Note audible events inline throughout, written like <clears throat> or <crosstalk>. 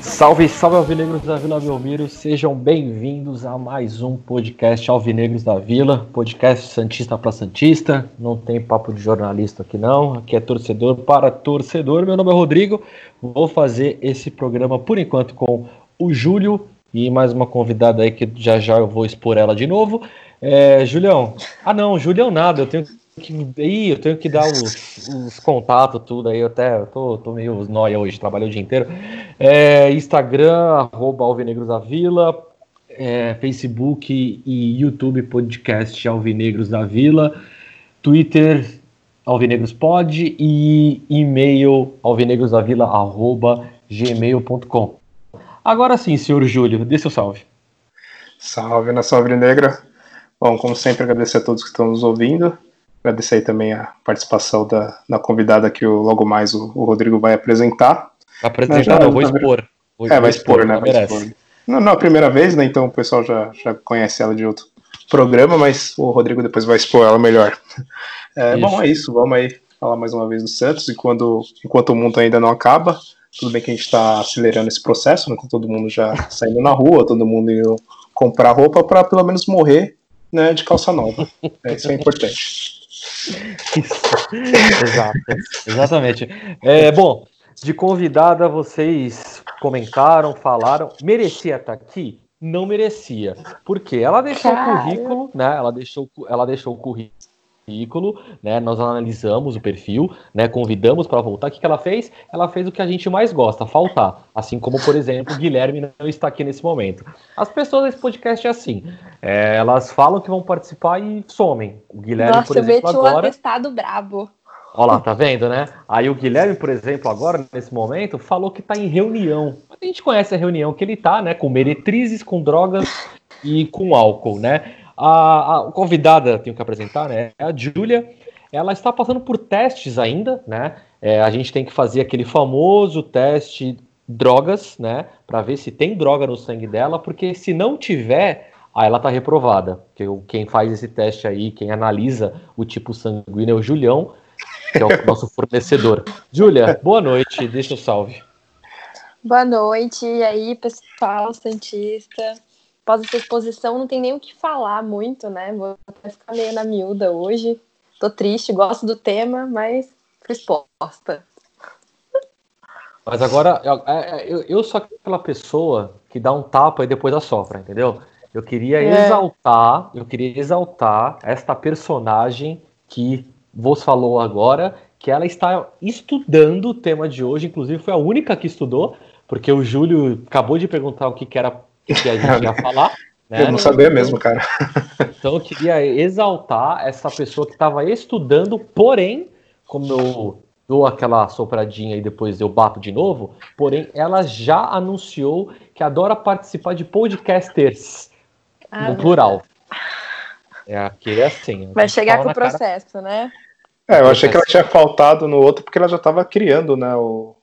Salve, salve Alvinegros da Vila Belmiro, sejam bem-vindos a mais um podcast Alvinegros da Vila, podcast Santista para Santista, não tem papo de jornalista aqui não, aqui é torcedor para torcedor, meu nome é Rodrigo, vou fazer esse programa por enquanto com o Júlio e mais uma convidada aí que já já eu vou expor ela de novo, é, Julião, ah não, Julião nada, eu tenho que Ih, eu tenho que dar os, os contatos, tudo aí. Eu até eu tô, tô meio nóia hoje, trabalhei o dia inteiro. É, Instagram, arroba Alvinegros da Vila, é, Facebook e YouTube podcast Alvinegros da Vila, Twitter Alvinegros Pod e e-mail alvinegrosdavila arroba gmail.com. Agora sim, senhor Júlio, dê seu salve. Salve, nação alvinegra. Bom, como sempre, agradecer a todos que estão nos ouvindo. Agradecer aí também a participação da, da convidada que o, logo mais o, o Rodrigo vai apresentar. Apresentar, Já- não, vou já- expor. Vou- é, vai expor, né? ela Vai expor. Não, não é a primeira vez, né? Então o pessoal já, já conhece ela de outro programa, mas o Rodrigo depois vai expor ela melhor. <laughs> É, bom, é isso. Vamos aí falar mais uma vez do Santos. E quando, enquanto o mundo ainda não acaba, tudo bem que a gente está acelerando esse processo, né? Com todo mundo já <laughs> saindo na rua, todo mundo indo comprar roupa para pelo menos morrer né, de calça nova. É, isso é importante. <laughs> Exato, exatamente. É, bom, de convidada vocês comentaram, falaram, merecia estar aqui? Não merecia. Por quê? Ela deixou Cara. o currículo, né? Ela deixou, ela deixou o currículo, né? Nós analisamos o perfil, né? Convidamos para voltar. O que, que ela fez? Ela fez o que a gente mais gosta, faltar. Assim como, por exemplo, o Guilherme não está aqui nesse momento. As pessoas desse podcast é assim. é, elas falam que vão participar e somem. O Guilherme, Nossa, por eu exemplo, um agora. atestado brabo. Olha lá, tá vendo, né? Aí o Guilherme, por exemplo, agora, nesse momento, falou que tá em reunião. A gente conhece a reunião que ele tá, né? Com meretrizes, com drogas e com álcool, né? A, a convidada, tenho que apresentar, né? É a Júlia. Ela está passando por testes ainda, né? É, a gente tem que fazer aquele famoso teste drogas, né? Pra ver se tem droga no sangue dela, porque se não tiver, aí ela tá reprovada. Porque quem faz esse teste aí, quem analisa o tipo sanguíneo é o Julião, que é o nosso <laughs> fornecedor. Júlia, boa noite, deixa o salve. Boa noite, e aí, pessoal, Santista. Após essa exposição, não tem nem o que falar muito, né? Vou até ficar meio na miúda hoje. Tô triste, gosto do tema, mas fui exposta. Mas agora, eu, é, eu, eu sou aquela pessoa que dá um tapa e depois assopra, entendeu? Eu queria É. exaltar, eu queria exaltar esta personagem que vos falou agora, que ela está estudando o tema de hoje, inclusive foi a única que estudou, porque o Júlio acabou de perguntar o que, que era que a gente ia falar. <laughs> Né? Eu não sabia mesmo, cara. <laughs> Então eu queria exaltar essa pessoa que estava estudando, porém, como eu dou aquela sopradinha e depois eu bato de novo, porém ela já anunciou que adora participar de podcasters, Ah, no plural. É aqui é assim. Vai chegar com o na cara. processo, né? É, eu achei que ela tinha faltado no outro porque ela já estava criando, né, o,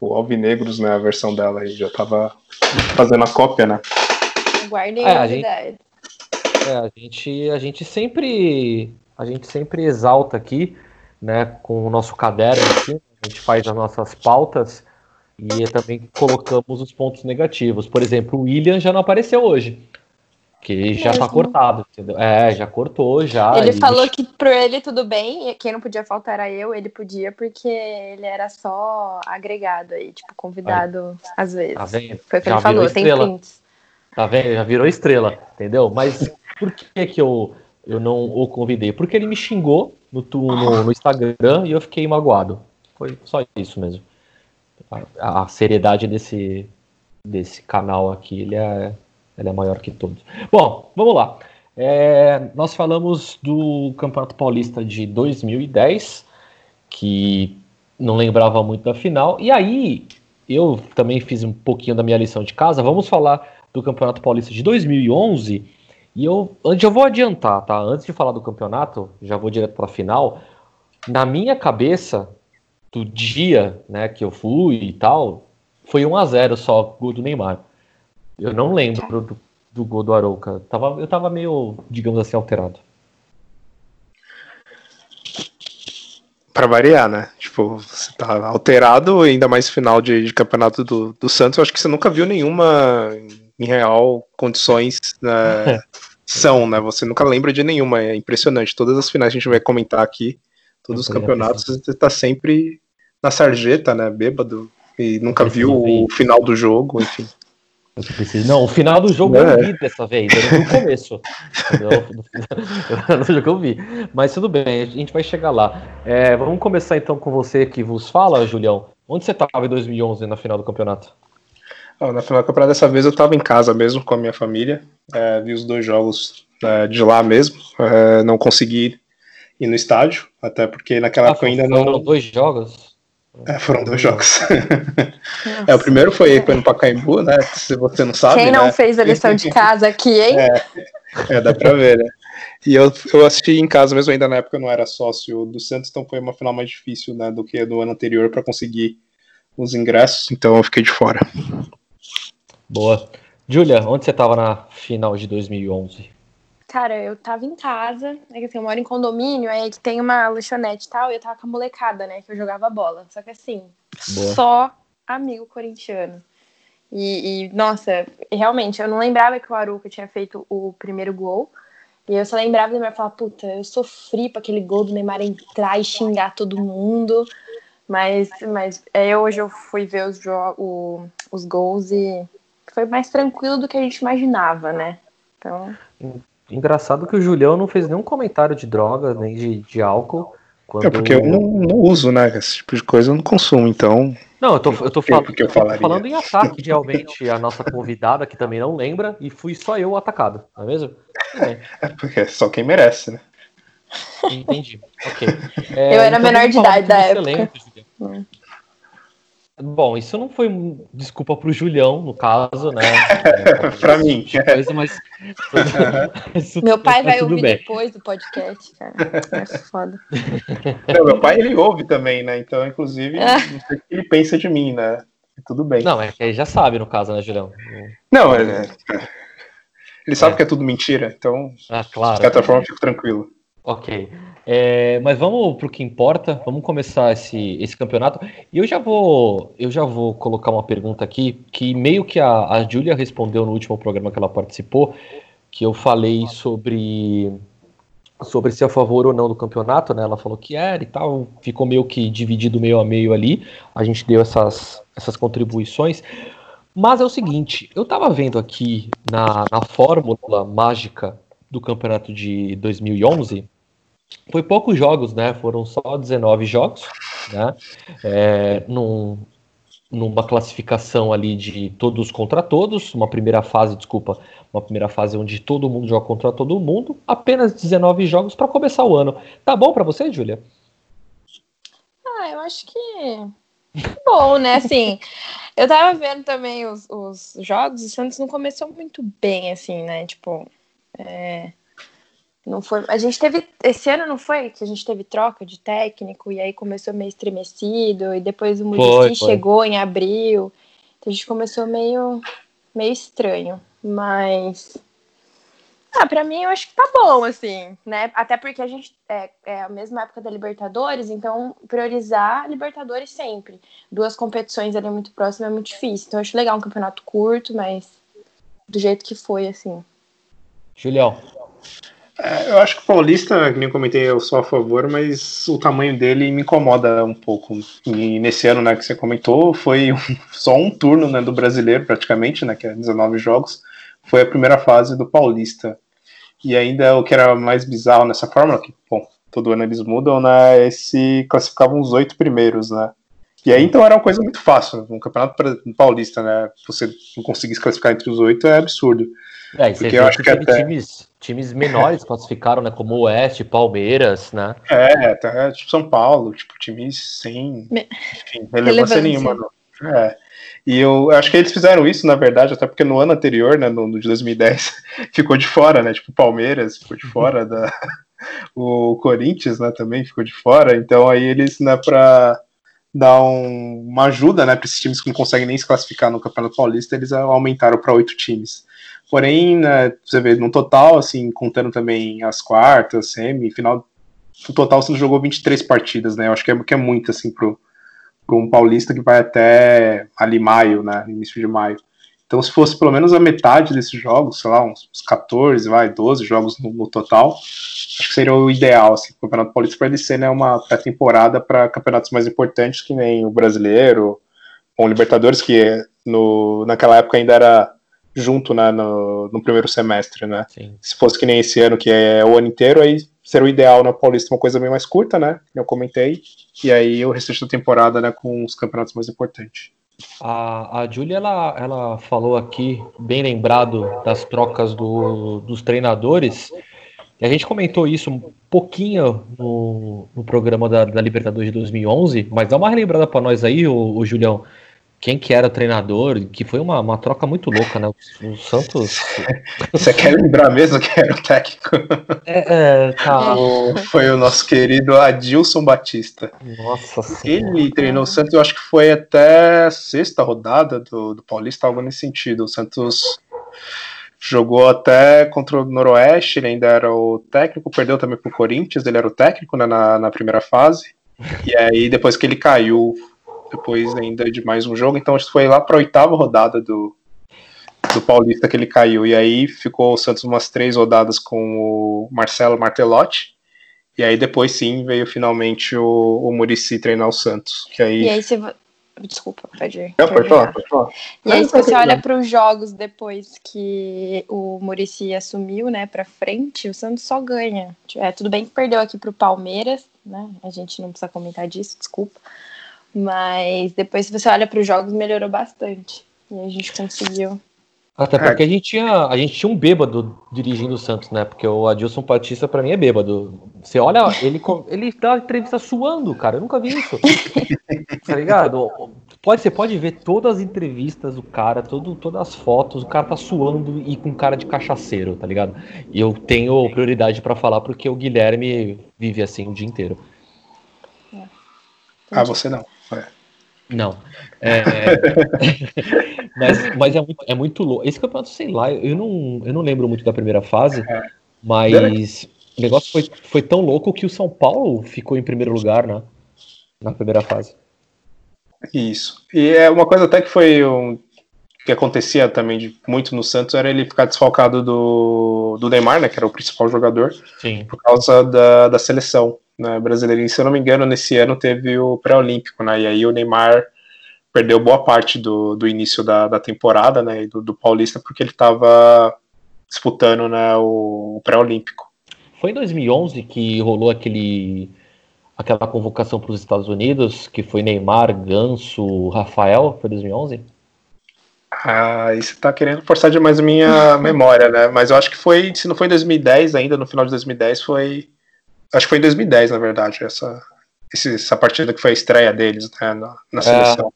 o Alvinegros, né, a versão dela aí, já estava fazendo a cópia, né? Guardem É, a ideias. É, a gente, a gente sempre a gente sempre exalta aqui, né, com o nosso caderno aqui, a gente faz as nossas pautas e também colocamos os pontos negativos. Por exemplo, o William já não apareceu hoje. Que já tá cortado, entendeu? É, já cortou, já. ele e- falou que pra ele tudo bem, quem não podia faltar era eu, ele podia porque ele era só agregado aí, tipo, convidado às vezes. Tá vendo? Foi o que Já ele falou, virou tem estrela. prints. Tá vendo? Já virou estrela, entendeu? Mas por que que eu, eu não o convidei? Porque ele me xingou no, tu- no, no Instagram e eu fiquei magoado. Foi só isso mesmo. A, a seriedade desse, desse canal aqui, ele é, ele é maior que todos. Bom, vamos lá. É, nós falamos do Campeonato Paulista de 2010, que não lembrava muito da final. E aí, eu também fiz um pouquinho da minha lição de casa. Vamos falar do Campeonato Paulista de 2011. E eu, antes eu vou adiantar, tá? Antes de falar do campeonato, já vou direto para a final. Na minha cabeça, do dia, né, que eu fui e tal, foi 1 a 0 só gol do Neymar. Eu não lembro do, do gol do Arouca. Tava, eu tava meio, digamos assim, alterado. Para variar, né? Tipo, você tá alterado, ainda mais final de, de campeonato do, do Santos. Eu acho que você nunca viu nenhuma em real condições né, <laughs> são, né? Você nunca lembra de nenhuma. É impressionante. Todas as finais que a gente vai comentar aqui, todos os campeonatos, você tá sempre na sarjeta, né? Bêbado. E nunca viu o final do jogo, enfim. Não, o final do jogo é. eu vi dessa vez, eu não vi o começo. <laughs> no jogo eu vi. Mas tudo bem, a gente vai chegar lá. É, vamos começar então com você que vos fala, Julião. Onde você estava em 2011 na final do campeonato? na final do campeonato dessa vez eu estava em casa mesmo com a minha família. É, vi os dois jogos é, de lá mesmo. É, não consegui ir no estádio, até porque naquela ah, época ainda não. Foram dois jogos? É, foram dois jogos. <laughs> é, o primeiro foi, no Pacaembu, né? Se você não sabe. Quem não né? fez a lição de casa aqui, hein? É, é, dá pra ver, né? E eu, eu assisti em casa mesmo, ainda na época eu não era sócio do Santos, então foi uma final mais difícil né, do que do ano anterior para conseguir os ingressos, então eu fiquei de fora. Boa. Julia, onde você estava na final de 2011? Cara, eu tava em casa, né, que assim, eu moro em condomínio, aí que tem uma lanchonete e tal, e eu tava com a molecada, né, que eu jogava bola. Só que assim, Boa. só amigo corintiano. E, e, nossa, realmente, eu não lembrava que o Aruca tinha feito o primeiro gol. E eu só lembrava do Neymar falar, puta, eu sofri pra aquele gol do Neymar entrar e xingar todo mundo. Mas, mas é, hoje eu fui ver os, o, os gols e foi mais tranquilo do que a gente imaginava, né? Então. Engraçado que o Julião não fez nenhum comentário de droga, nem de, de álcool. Quando... É porque eu não, não, uso, né? Esse tipo de coisa eu não consumo, então. Não, eu tô, eu tô, falando, eu tô falando em ataque, realmente, a nossa convidada, que também não lembra, e fui só eu atacado, não é mesmo? <laughs> É porque é só quem merece, né? Entendi. Ok. É, eu era então menor de idade da época. Lembra, Bom, isso não foi desculpa pro Julião, no caso, né? É, <laughs> pra mim. Coisa, mas... <laughs> meu pai vai ouvir bem. depois do podcast, cara. É foda. <laughs> Não, meu pai, ele ouve também, né? Então, inclusive, não sei o que ele pensa de mim, né? Tudo bem. Não, é que ele já sabe, no caso, né, Julião? Não, ele, é, ele sabe é. que é tudo mentira, então, ah, claro, de certa forma, eu fico tranquilo. Ok. É, mas vamos para o que importa. Vamos começar esse, esse campeonato. E eu já vou eu já vou colocar uma pergunta aqui que meio que a, a Júlia respondeu no último programa que ela participou, que eu falei sobre sobre se é a favor ou não do campeonato, né? Ela falou que era e tal, ficou meio que dividido meio a meio ali. A gente deu essas, essas contribuições. Mas é o seguinte, eu estava vendo aqui na, na fórmula mágica do campeonato de 2011, foi poucos jogos, né? Foram só 19 jogos, né? É, num, numa classificação ali de todos contra todos, uma primeira fase, desculpa, uma primeira fase onde todo mundo joga contra todo mundo, apenas 19 jogos para começar o ano. Tá bom para você, Júlia? Ah, eu acho que bom, né? Assim, eu tava vendo também os, os jogos, o Santos não começou muito bem, assim, né? Tipo, é, não foi. A gente teve. Esse ano não foi que a gente teve troca de técnico e aí começou meio estremecido, e depois o Murici chegou em abril. Então a gente começou meio, meio estranho. Mas. Ah, pra mim eu acho que tá bom, assim, né? Até porque a gente é, é a mesma época da Libertadores, então priorizar Libertadores sempre. Duas competições ali muito próximas é muito difícil. Então eu acho legal um campeonato curto, mas do jeito que foi, assim. Julião. É, eu acho que o Paulista, como eu comentei, eu sou a favor, mas o tamanho dele me incomoda um pouco. E nesse ano, né, que você comentou, foi um, <laughs> só um turno né, do brasileiro, praticamente, né, que é 19 jogos, foi a primeira fase do Paulista. E ainda o que era mais bizarro nessa fórmula, que, bom, todo ano eles mudam, né, se classificavam os oito primeiros, né. E aí, então, era uma coisa muito fácil. Um campeonato paulista, né? Você não conseguir se classificar entre os oito é absurdo. É, porque eu acho que, que até... times, times menores classificaram, né? Como o Oeste, Palmeiras, né? É, tá, tipo São Paulo, tipo, times sem enfim, relevância, relevância nenhuma no, É. E eu acho que eles fizeram isso, na verdade, até porque no ano anterior, né, no, no de 2010, <laughs> ficou de fora, né? Tipo, Palmeiras ficou de fora <laughs> da. <laughs> O Corinthians, né, também ficou de fora. Então aí eles, né, para dar um, uma ajuda, né, para esses times que não conseguem nem se classificar no Campeonato Paulista, eles aumentaram para oito times. Porém, né, você vê, no total, assim, contando também as quartas, semi, final, no total você jogou 23 partidas, né? Eu acho que é, que é muito, assim, pro um paulista que vai até ali maio, né? Início de maio. Então, se fosse pelo menos a metade desses jogos, sei lá, uns, 14, vai, 12 jogos no, no total, acho que seria o ideal, assim, o Campeonato Paulista para ele ser, né, uma pré-temporada para campeonatos mais importantes, que nem o Brasileiro, ou o Libertadores, que no, naquela época ainda era junto né, no, no primeiro semestre, né? Sim. Se fosse que nem esse ano, que é o ano inteiro, aí seria o ideal na Paulista uma coisa bem mais curta, né? Eu comentei. E aí o restante da temporada, né, com os campeonatos mais importantes. A, a Júlia, ela, ela falou aqui, bem lembrado das trocas do, dos treinadores, e a gente comentou isso um pouquinho no, no programa da, da Libertadores de 2011, mas dá uma relembrada para nós aí, o Julião, quem que era treinador, que foi uma, uma troca muito louca, né? O, Santos. <laughs> Você quer lembrar mesmo que era o técnico? É, é tá. <laughs> Foi o nosso querido Adilson Batista. Nossa Ele treinou o Santos, eu acho que foi até a sexta rodada do, do Paulista, algo nesse sentido. O Santos jogou até contra o Noroeste, ele ainda era o técnico, perdeu também pro Corinthians, ele era o técnico né, na, na primeira fase. E aí, depois que ele caiu, depois ainda de mais um jogo. Então que foi lá para a oitava rodada do, do Paulista que ele caiu. E aí ficou o Santos umas três rodadas com o Marcelo Martelotti. E aí depois sim veio finalmente o, o Murici treinar o Santos. Que aí... E aí você. Desculpa, pode ir. Não, pode falar, pode falar. E aí, se você olha para os jogos depois que o Murici assumiu, né, para frente, o Santos só ganha. É, tudo bem que perdeu aqui para o Palmeiras, né? A gente não precisa comentar disso, desculpa. Mas depois, se você olha para os jogos, melhorou bastante. E a gente conseguiu. Até porque a gente tinha, a gente tinha um bêbado dirigindo o Santos, né? Porque o Adilson Batista, para mim, é bêbado. Você olha, ele, <laughs> ele dá entrevista suando, cara. Eu nunca vi isso. <laughs> tá ligado? Pode, você pode ver todas as entrevistas do cara, todo, todas as fotos, o cara tá suando e com cara de cachaceiro, tá ligado? E eu tenho prioridade para falar porque o Guilherme vive assim o dia inteiro. É. Ah, você não. Não. É, <laughs> mas mas é, muito, é muito louco. Esse campeonato, sei lá, eu não, eu não lembro muito da primeira fase, mas o negócio foi, foi tão louco que o São Paulo ficou em primeiro lugar, né? Na primeira fase. Isso. E é uma coisa até que foi um, que acontecia também de, muito no Santos era ele ficar desfalcado do, do Neymar, né? Que era o principal jogador, Sim. por causa da, da seleção né, brasileira. E, se eu não me engano, nesse ano teve o pré-olímpico, né? E aí o Neymar perdeu boa parte do, do início da, da temporada, né? Do, do Paulista, porque ele estava disputando né, o, o pré-olímpico. Foi em 2011 que rolou aquele aquela convocação para os Estados Unidos, que foi Neymar, Ganso, Rafael, foi 2011? Ah, isso tá querendo forçar demais a minha <laughs> memória, né? Mas eu acho que foi, se não foi em 2010 ainda, no final de 2010, foi Acho que foi em 2010, na verdade, essa, essa partida que foi a estreia deles né, na, na seleção.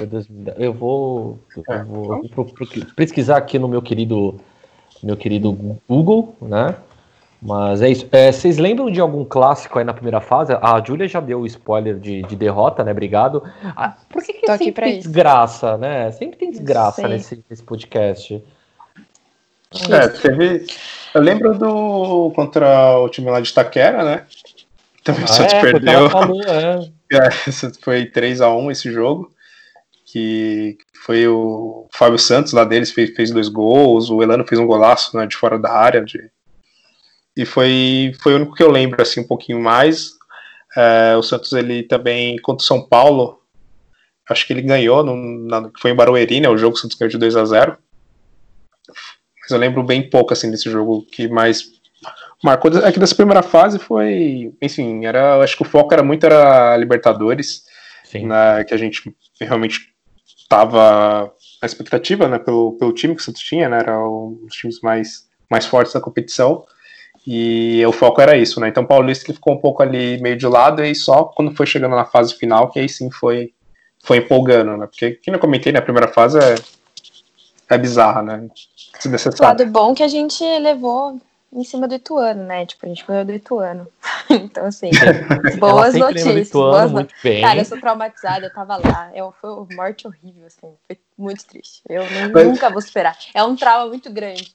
É, eu vou, eu é. vou pesquisar aqui no meu querido, meu querido Google, né? Mas é isso. É, vocês lembram de algum clássico aí na primeira fase? A Júlia já deu o spoiler de, de derrota, né? Obrigado. Ah, por que, que sempre tem isso. desgraça, né? Sempre tem desgraça nesse, nesse podcast. É, teve. Eu lembro do contra o time lá de Itaquera, né? Também ah, o Santos é, perdeu. Falou, é. <laughs> é, foi 3x1 esse jogo. Que foi o Fábio Santos lá deles, fez, fez dois gols, o Elano fez um golaço né, de fora da área. De... E foi, foi o único que eu lembro assim, um pouquinho mais. É, o Santos ele também contra o São Paulo, acho que ele ganhou, no, na, foi em Barueri, né? O jogo o Santos ganhou de 2 a 0 mas eu lembro bem pouco assim desse jogo que mais marcou. É que dessa primeira fase foi, enfim, era, acho que o foco era muito era Libertadores, né, que a gente realmente tava na expectativa, né, pelo, pelo time que o Santos tinha, né, era um dos times mais mais fortes da competição. E o foco era isso, né? Então o Paulista ele ficou um pouco ali meio de lado e só quando foi chegando na fase final que aí sim foi foi empolgando, né? Porque, como eu comentei, na né, primeira fase é, é bizarra, né? O lado bom que a gente levou em cima do Ituano, né? Tipo, a gente ganhou do Ituano. <laughs> então, assim, boas notícias. Ituano, boas muito bem. Cara, eu sou traumatizada, eu tava lá. Eu, foi uma morte horrível, assim. Foi muito triste. Eu Mas... nunca vou superar. É um trauma muito grande.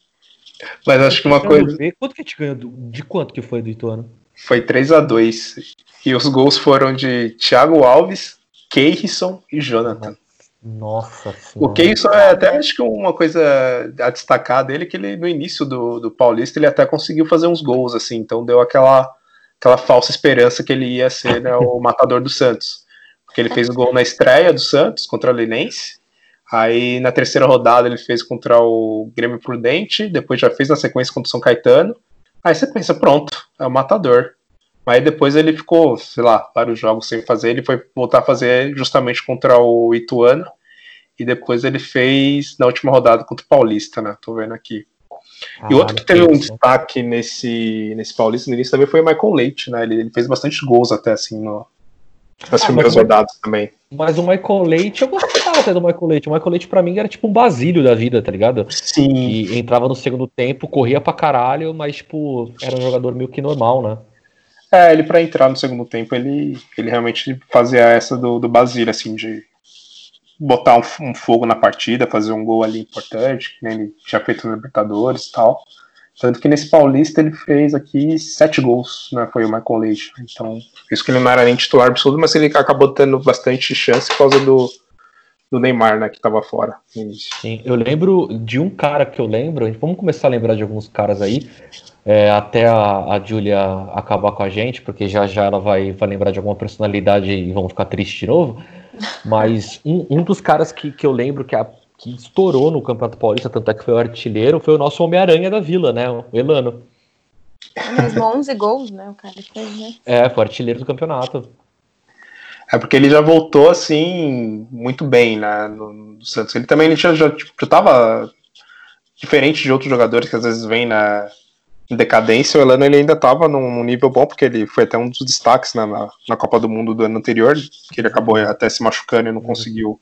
Mas acho que uma coisa. Quanto que a gente ganhou? De quanto que foi do Ituano? Foi 3 a 2 E os gols foram de Thiago Alves, Keirson e Jonathan. Nossa senhora. O Keirson é até acho que uma coisa a destacar dele que ele no início do, do Paulista ele até conseguiu fazer uns gols assim, então deu aquela aquela falsa esperança que ele ia ser né, o <laughs> matador do Santos. Porque ele fez o gol na estreia do Santos contra o Linense. Aí na terceira rodada ele fez contra o Grêmio Prudente, depois já fez na sequência contra o São Caetano. Aí você pensa, pronto, é o matador. Mas depois ele ficou, sei lá, vários jogos sem fazer. Ele foi voltar a fazer justamente contra o Ituano. E depois ele fez na última rodada contra o Paulista, né? Tô vendo aqui. Ah, e outro que teve um destaque nesse, nesse Paulista no início também foi o Michael Leite, né? Ele, ele fez bastante gols até assim no, nas ah, primeiras rodadas também. Mas o Michael Leite, eu gostava até do Michael Leite. O Michael Leite pra mim era tipo um basílio da vida, tá ligado? Sim. E entrava no segundo tempo, corria pra caralho, mas tipo, era um jogador meio que normal, né? É, ele para entrar no segundo tempo, ele, ele realmente fazia essa do, do Basílio, assim, de botar um, um, fogo na partida, fazer um gol ali importante, que ele tinha feito no Libertadores e tal. Tanto que nesse Paulista ele fez aqui sete gols, né? Foi o Michael Leite. Então, isso que ele não era nem titular absoluto, mas ele acabou tendo bastante chance por causa do, do Neymar, né? Que tava fora. Sim, eu lembro de um cara que eu lembro, vamos começar a lembrar de alguns caras aí, é, até a, a Julia acabar com a gente, porque já já ela vai, vai lembrar de alguma personalidade e vão ficar tristes de novo. Mas um, um dos caras que, que eu lembro que, a, que estourou no Campeonato Paulista, tanto é que foi o artilheiro, foi o nosso Homem-Aranha da Vila, né? O Elano. Mesmo 11 gols, né? O cara fez, né? É, foi artilheiro do campeonato. É porque ele já voltou assim muito bem né, no, no Santos. Ele também ele já, já, tipo, já tava diferente de outros jogadores que às vezes vêm na, em decadência, o Elano ele ainda estava num, num, nível bom, porque ele foi até um dos destaques né, na, na Copa do Mundo do ano anterior, que ele acabou até se machucando e não conseguiu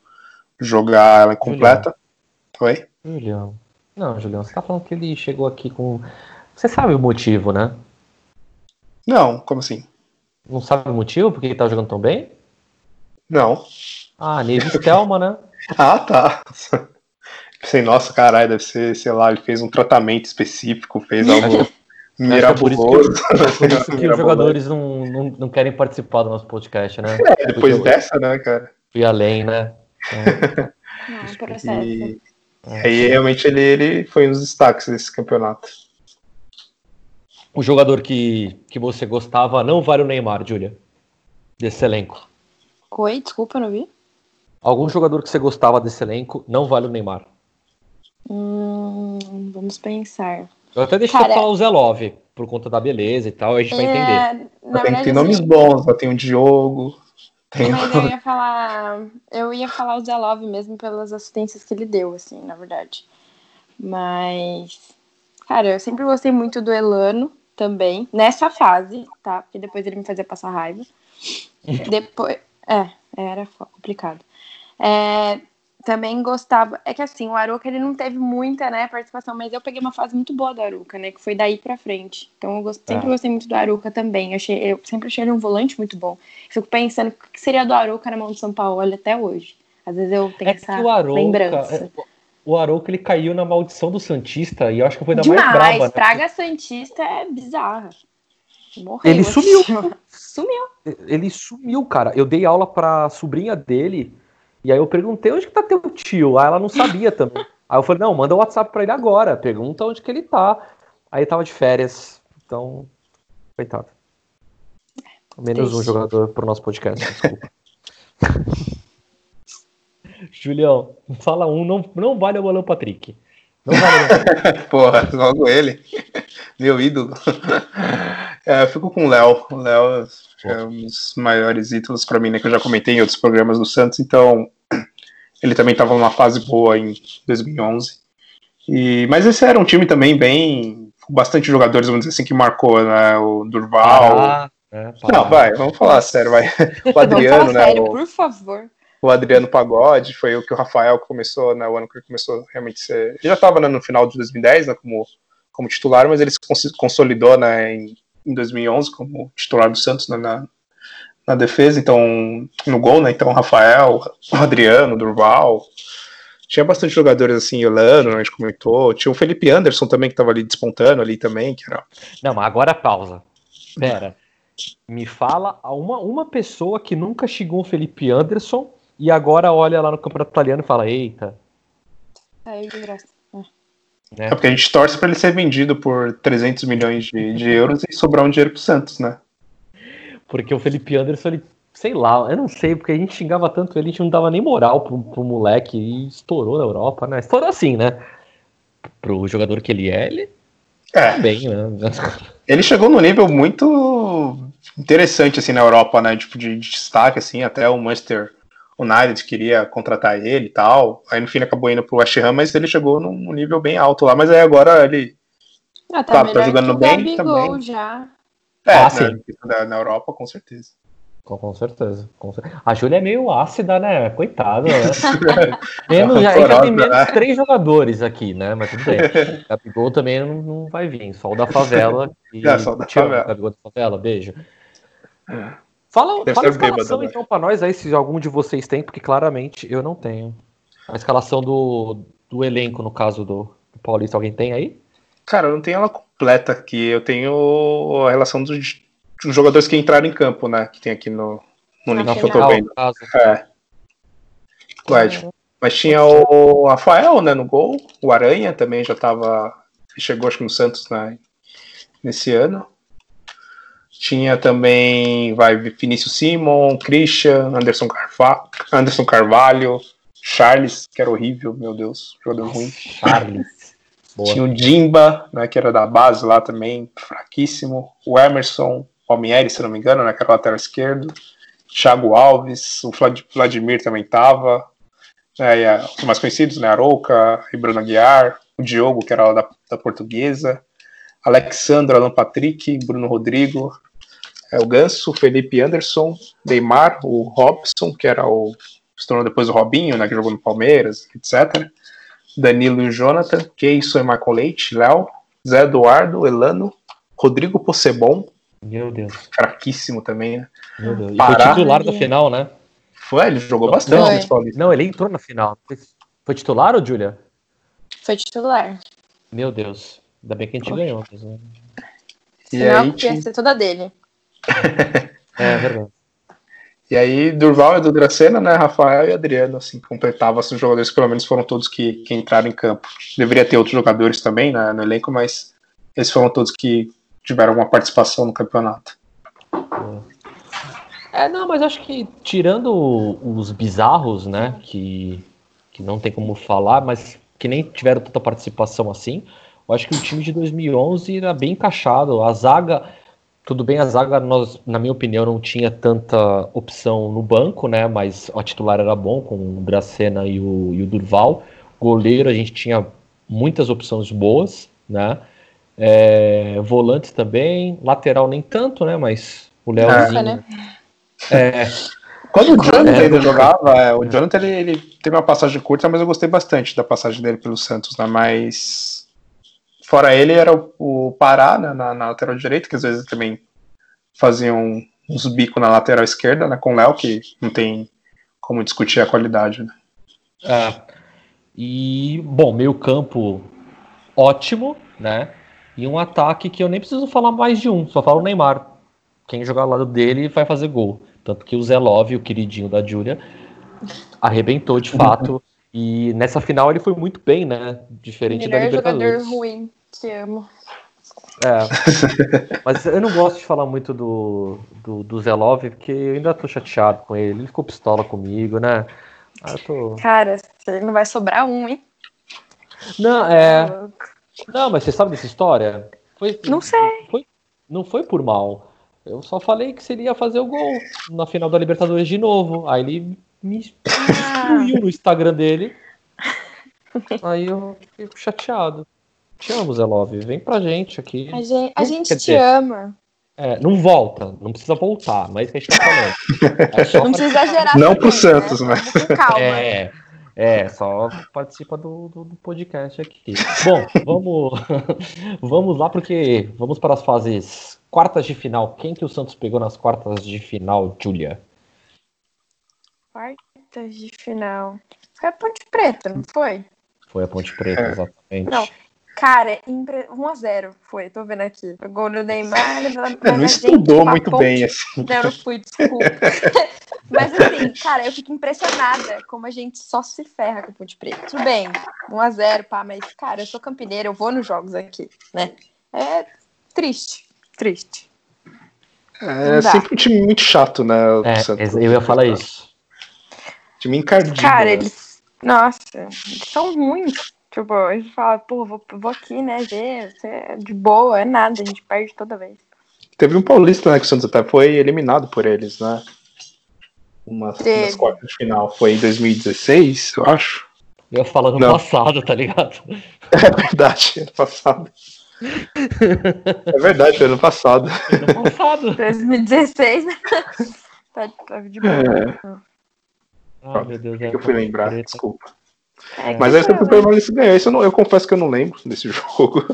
jogar ela completa. Oi? Julião. Não, Julião, você tá falando que ele chegou aqui com. Você sabe o motivo, né? Não, como assim? Não sabe o motivo porque ele tá jogando tão bem? Não. Ah, Neves Thelma, né? <laughs> ah, tá. Pensei, nossa, caralho, deve ser, sei lá, ele fez um tratamento específico, fez algo <laughs> mirabuloso. <laughs> Por isso que, os jogadores não, não, não, querem participar do nosso podcast, né? É, depois Porque dessa, né, cara? Fui além, né? É. Não, processo. E aí, realmente, ele, ele foi um dos destaques desse campeonato. O jogador que, que você gostava não vale o Neymar, Júlia? Desse elenco. Oi, desculpa, não vi. Algum jogador que você gostava desse elenco não vale o Neymar? Hum, vamos pensar. Eu até deixei Cara, falar o Zé Love, por conta da beleza e tal, a gente é, vai entender. Na tem, tem nomes assim, bons, tem o Diogo. Tem... Mas eu <laughs> ia falar. Eu ia falar o Zé Love mesmo pelas assistências que ele deu, assim, na verdade. Mas. Cara, eu sempre gostei muito do Elano também, nessa fase, tá? Porque depois ele me fazia passar raiva. <laughs> depois. É, era complicado. É, também gostava. É que assim, o Aruca ele não teve muita né, participação, mas eu peguei uma fase muito boa do Aruca, né? Que foi daí pra frente. Então eu gost... é. sempre gostei muito do Aruca também. Eu, achei... eu sempre achei ele um volante muito bom. Fico pensando o que seria do Aruca na mão do São Paulo até hoje. Às vezes eu tenho é essa Arouca, lembrança. É, o Arouca ele caiu na maldição do Santista e eu acho que foi da Demais, mais brava. Né? Praga Santista é bizarra. Morreu, ele sumiu. <laughs> sumiu. Ele sumiu, cara. Eu dei aula pra sobrinha dele e aí eu perguntei onde que tá teu tio? Aí ela não sabia também. <laughs> Aí eu falei, não, manda o um WhatsApp pra ele agora, pergunta onde que ele tá. Aí ele tava de férias, então, coitado. Menos um jogador pro nosso podcast, desculpa. <laughs> Julião, fala um, não, não vale o Alan Patrick. Não vale <laughs> Porra, logo ele. Meu ídolo. É, eu fico com o Léo. O Léo é um dos maiores ídolos para mim, né? Que eu já comentei em outros programas do Santos, então ele também estava numa fase boa em 2011. E, mas esse era um time também bem. com bastante jogadores, vamos dizer assim, que marcou, né? O Durval. Ah, é, não, vai, vamos falar sério, vai. <laughs> O Adriano, vamos falar né? Sério, o, por favor. O Adriano Pagode, foi o que o Rafael começou, né, o ano que ele começou realmente ser... Ele já estava né, no final de 2010, né, como, como titular, mas ele se consolidou, né, em, em 2011 como titular do Santos né, na, na defesa, então, no gol, né, então o Rafael, o Adriano, o Durval, tinha bastante jogadores assim, Elano, a gente comentou, tinha o Felipe Anderson também que estava ali despontando ali também, que era... Não, mas agora pausa. Pera, me fala uma, uma pessoa que nunca xingou o Felipe Anderson e agora olha lá no campeonato italiano e fala: Eita. Aí de graça. É. é porque a gente torce para ele ser vendido por 300 milhões de, de euros e sobrar um dinheiro pro Santos, né? Porque o Felipe Anderson, ele, sei lá, eu não sei, porque a gente xingava tanto ele, a gente não dava nem moral pro, pro moleque e estourou na Europa, né? Estourou assim, né? Pro jogador que ele é, ele. É. Bem, né? <laughs> Ele chegou num nível muito interessante, assim, na Europa, né? Tipo, de, de destaque, assim, até o Manchester United queria contratar ele e tal. Aí no fim ele acabou indo pro West Ham, mas ele chegou num nível bem alto lá. Mas aí agora ele ah, tá, tá, tá jogando bem também. Já. É, ah, né, na, na Europa, com certeza. Com, com certeza, com certeza. A Júlia é meio ácida, né? Coitada. Né? <laughs> menos, já, já tem menos né? três jogadores aqui, né? Mas tudo bem. <laughs> Gabigol também não, não vai vir. Só o da favela. E... <laughs> É, só o da favela. Gabigol da favela, beijo. É. Fala, fala a escalação então para nós aí, se algum de vocês tem, porque claramente eu não tenho. A escalação do, do elenco, no caso do, do Paulista, alguém tem aí? Cara, eu não tenho ela completa aqui. Eu tenho a relação dos, dos jogadores que entraram em campo, né? Que tem aqui no, no link que eu tô vendo. É. Mas tinha o Rafael, né, no gol. O Aranha também já tava. Chegou, acho que no Santos né, nesse ano. Tinha também, vai, Vinícius Simon, Christian, Anderson, Carva Anderson Carvalho, Charles, que era horrível, meu Deus, jogador ruim. Charles. Boa. <laughs> Tinha o Jimba, né, que era da base lá também, fraquíssimo. O Emerson Palmieri, se não me engano, né, que era o lateral esquerdo. Thiago Alves, o Vladimir também tava. É, os mais conhecidos, né, Arouca e Bruno Aguiar. O Diogo, que era lá da, da portuguesa. Alexandre, Alan Patrick, Bruno Rodrigo, é, o Ganso, Felipe Anderson, Neymar, o Robson, que era o. se tornou depois o Robinho, né, que jogou no Palmeiras, etc. Danilo e o Jonathan, Keyson e Marco Leite, Léo, Zé Eduardo, Elano, Rodrigo Possebon. Meu Deus. Fraquíssimo também, né? Meu Deus. E foi titular da final, né? Foi, ele jogou bastante. Não, não, ele entrou na final. Foi titular ou Júlia? Foi titular. Meu Deus. Ainda bem que a gente Poxa. ganhou. Mas... E Senão, aí, ia ser toda dele. É verdade. E aí, Durval, Edu Dracena, né, Rafael e Adriano, assim, completavam assim, os jogadores pelo menos foram todos que, que entraram em campo. Deveria ter outros jogadores também né, no elenco, mas esses foram todos que tiveram uma participação no campeonato. É, não, mas acho que tirando os bizarros, né, que, que não tem como falar, mas que nem tiveram tanta participação assim, eu acho que o time de 2011 era bem encaixado. A zaga, tudo bem, a zaga, nós, na minha opinião, não tinha tanta opção no banco, né? Mas o titular era bom, com o Dracena e o, e o Durval. Goleiro, a gente tinha muitas opções boas, né? É, volantes também, lateral nem tanto, né? Mas o Leozinho. É, né? é, quando o Jonathan é, ainda jogava, é, o Jonathan ele, ele, teve uma passagem curta, mas eu gostei bastante da passagem dele pelo Santos, né? Mas Fora ele era o, o Pará né, na, na, lateral direita, que às vezes também faziam uns bicos na lateral esquerda, né, com o Léo, que não tem como discutir a qualidade. Né. É. E, bom, meio campo ótimo, né? E um ataque que eu nem preciso falar mais de um, só falo o Neymar. Quem jogar ao lado dele vai fazer gol. Tanto que o Zé Love, o queridinho da Júlia, arrebentou de fato. E nessa final ele foi muito bem, né? Diferente Melhor da Libertadores. jogador ruim, te amo. É. <laughs> Mas eu não gosto de falar muito do, do, do Zelov, porque eu ainda tô chateado com ele. Ele ficou pistola comigo, né? Ah, tô... Cara, não vai sobrar um, hein? Não, é. Não, mas você sabe dessa história? Foi, não sei. Foi, não foi por mal. Eu só falei que seria fazer o gol na final da Libertadores de novo. Aí ele me excluiu no Instagram dele. <laughs> Aí eu fico chateado. Te amo, Zé Love. Vem pra gente aqui. A gente, a gente te dizer, ama. É, não volta, não precisa voltar, mas é isso que a gente tá falando. É só <laughs> Não precisa exagerar. Não também, pro Santos, né? mas- Com calma. É, é, só participa do, do, do podcast aqui. Bom, vamos, <laughs> vamos lá, porque vamos para as fases quartas de final. Quem que o Santos pegou nas quartas de final, Julia? Quartas de final. Foi a Ponte Preta, não foi? Foi a Ponte Preta, É. exatamente. Não. Cara, impre... 1x0 foi, tô vendo aqui. O gol do Neymar. mas É, não gente, estudou a muito bem, assim. Não, não fui, desculpa. <laughs> Mas assim, cara, eu fico impressionada como a gente só se ferra com o Ponte Preta. Tudo bem, 1x0, pá, mas, cara, eu sou campineira, eu vou nos jogos aqui, né? É triste, triste. É sempre um time muito chato, né? É, eu ia falar isso. Time encardido. Cara, né? eles. Nossa, eles são ruins. Tipo, eles falam, pô, vou, vou aqui, né, ver, você é de boa, é nada, a gente perde toda vez. Teve um paulista, né? Que o Santos até foi eliminado por eles, né? Uma das quartas de final. Foi em 2016, eu acho. Eu ia falar no Não. passado, tá ligado? <laughs> É verdade, ano passado. É verdade, foi ano passado. No passado. <laughs> 2016, né? <laughs> tá, tá de boa. É, Ai, meu Deus. é que eu fui lembrar, Preta. desculpa. É Mas aí foi, o Permanece ganhou. Isso eu, não- eu confesso que eu não lembro <laughs> desse <laughs> jogo.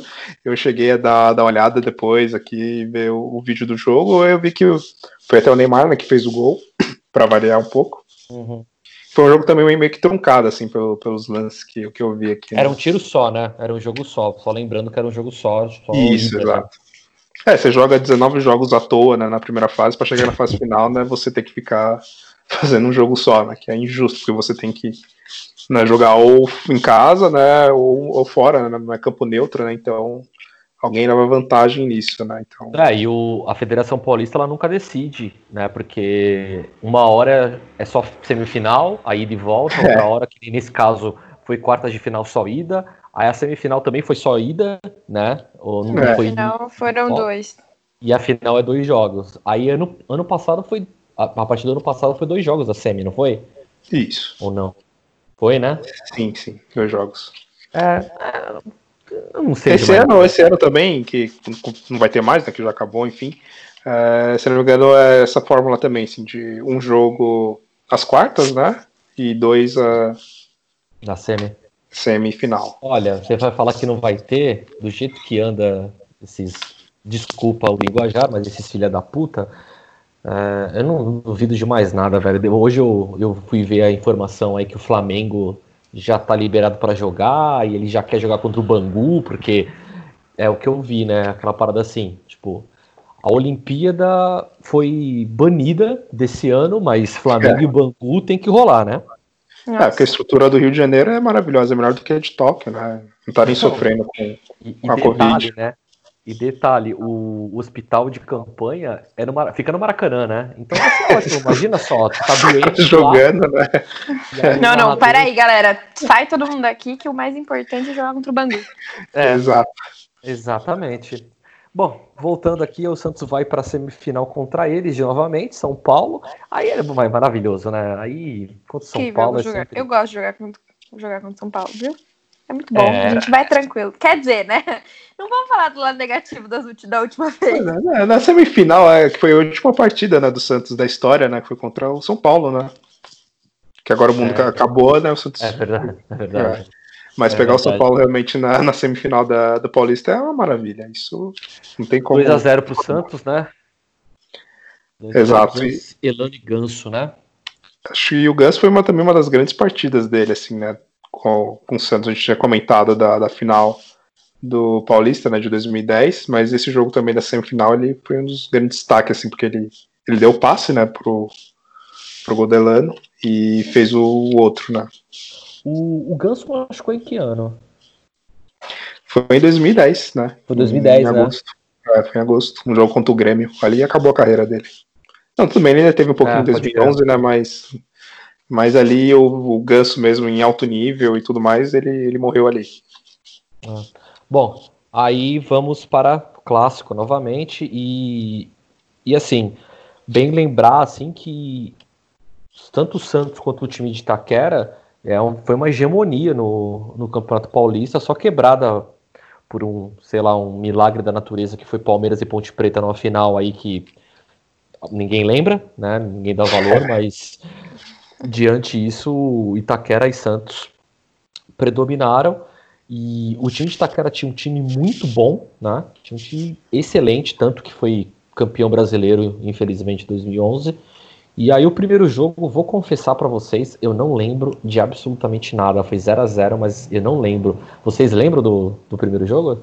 Eu cheguei a dar, dar uma olhada depois aqui, ver o, o vídeo do jogo. Eu vi que foi até o Neymar né, que fez o gol, <coughs> pra variar um pouco. Uhum. Foi um jogo também meio que truncado, assim, pelo- pelos lances que, que eu vi aqui. né? Era um tiro só, né? Era um jogo só. Só lembrando que era um jogo só. só Isso, exato. É, você joga 19 jogos à toa, né, na primeira fase, pra chegar na fase <laughs> final, né, você tem que ficar <laughs> fazendo um jogo só, né, que é injusto, porque você tem que né, jogar ou em casa, né, ou, ou fora, né, não é campo neutro, né, então alguém leva vantagem nisso, né, então... É, e o, a Federação Paulista ela nunca decide, né? Porque uma hora é só semifinal, a ida e volta, É. <laughs> outra hora, que nesse caso foi quartas de final só ida, aí a semifinal também foi só ida, né? Ou não É. foi Afinal, foram dois. E a final é dois jogos. Aí ano, ano passado foi. A, a partir do ano passado foi dois jogos a semi, não foi? Isso, Ou não? Foi, né? sim, sim, dois jogos. É. é, eu não sei. Esse demais. ano, esse ano também, que não vai ter mais, né, que já acabou, enfim, é, se não me engano, é essa fórmula também, assim, de um jogo às quartas, né, e dois a Na semi. semifinal. Olha, você vai falar que não vai ter, do jeito que anda esses. Desculpa o linguajar, mas esses filha da puta. É, eu não duvido de mais nada, velho. Hoje eu, eu fui ver a informação aí que o Flamengo já tá liberado pra jogar e ele já quer jogar contra o Bangu, porque é o que eu vi, né? Aquela parada assim, tipo, a Olimpíada foi banida desse ano, mas Flamengo É. e Bangu tem que rolar, né? É, porque a estrutura do Rio de Janeiro é maravilhosa, é melhor do que a de Tóquio, né? Não tá nem Então, sofrendo com. E, e Com a detalhe, Covid. né? E detalhe, o, o hospital de campanha é no Mar- fica no Maracanã, né? Então ser ótimo. Imagina só, tu tá <laughs> doente. lá, jogando, né? e aí o Não, não, peraí, galera. Sai todo mundo daqui que o mais importante é jogar contra o Bangu. É, Exato. exatamente. Bom, voltando aqui, o Santos vai para a semifinal contra eles de novamente, São Paulo. Aí é vai maravilhoso, né? Aí contra São Incrível, Paulo é jogar. sempre... Eu gosto de jogar contra, jogar contra São Paulo, viu? É muito bom. É. A gente vai tranquilo. Quer dizer, né? <laughs> Não vamos falar do lado negativo das da última vez. Na, na semifinal, é, que foi a última partida né, do Santos da história, né? Que foi contra o São Paulo, né? Que agora o mundo É. acabou, né? O Santos. É verdade, é verdade. Mas é pegar o São. Paulo realmente na, na semifinal da, do Paulista é uma maravilha. Isso não tem como. 2x0 pro Santos, né? 2 a 0 Exato. Elano e Ganso, né? Acho que o Gus foi uma, também uma das grandes partidas dele, assim, né? Com, com o Santos, a gente tinha comentado da, da final do Paulista, né, de 2010, mas esse jogo também da semifinal, ele foi um dos grandes destaques, assim, porque ele, ele deu o passe, né, pro, pro Godelano e fez o, outro, né. O, o Ganso machucou em que ano? Foi em 2010, né. Foi 2010, em né? agosto. É, foi em agosto, um jogo contra o Grêmio. Ali acabou a carreira dele. Não, bem, ele ainda teve um pouquinho É, em pode 2011, né, mas... Mas ali o, o Ganso mesmo em alto nível e tudo mais, ele, ele morreu ali. Bom, aí vamos para o clássico novamente e, e assim, bem lembrar assim que tanto o Santos quanto o time de Itaquera é um- foi uma hegemonia no, no Campeonato Paulista, só quebrada por um, sei lá, um milagre da natureza que foi Palmeiras e Ponte Preta numa final aí que ninguém lembra, né? Ninguém dá valor, <laughs> mas diante disso, Itaquera e Santos predominaram. E o time de Itaquera tinha um time muito bom, né? Tinha um time excelente, tanto que foi campeão brasileiro, infelizmente, em 2011. E aí o primeiro jogo, vou confessar para vocês, eu não lembro de absolutamente nada. Foi 0 a 0 mas eu não lembro. Vocês lembram do, do primeiro jogo?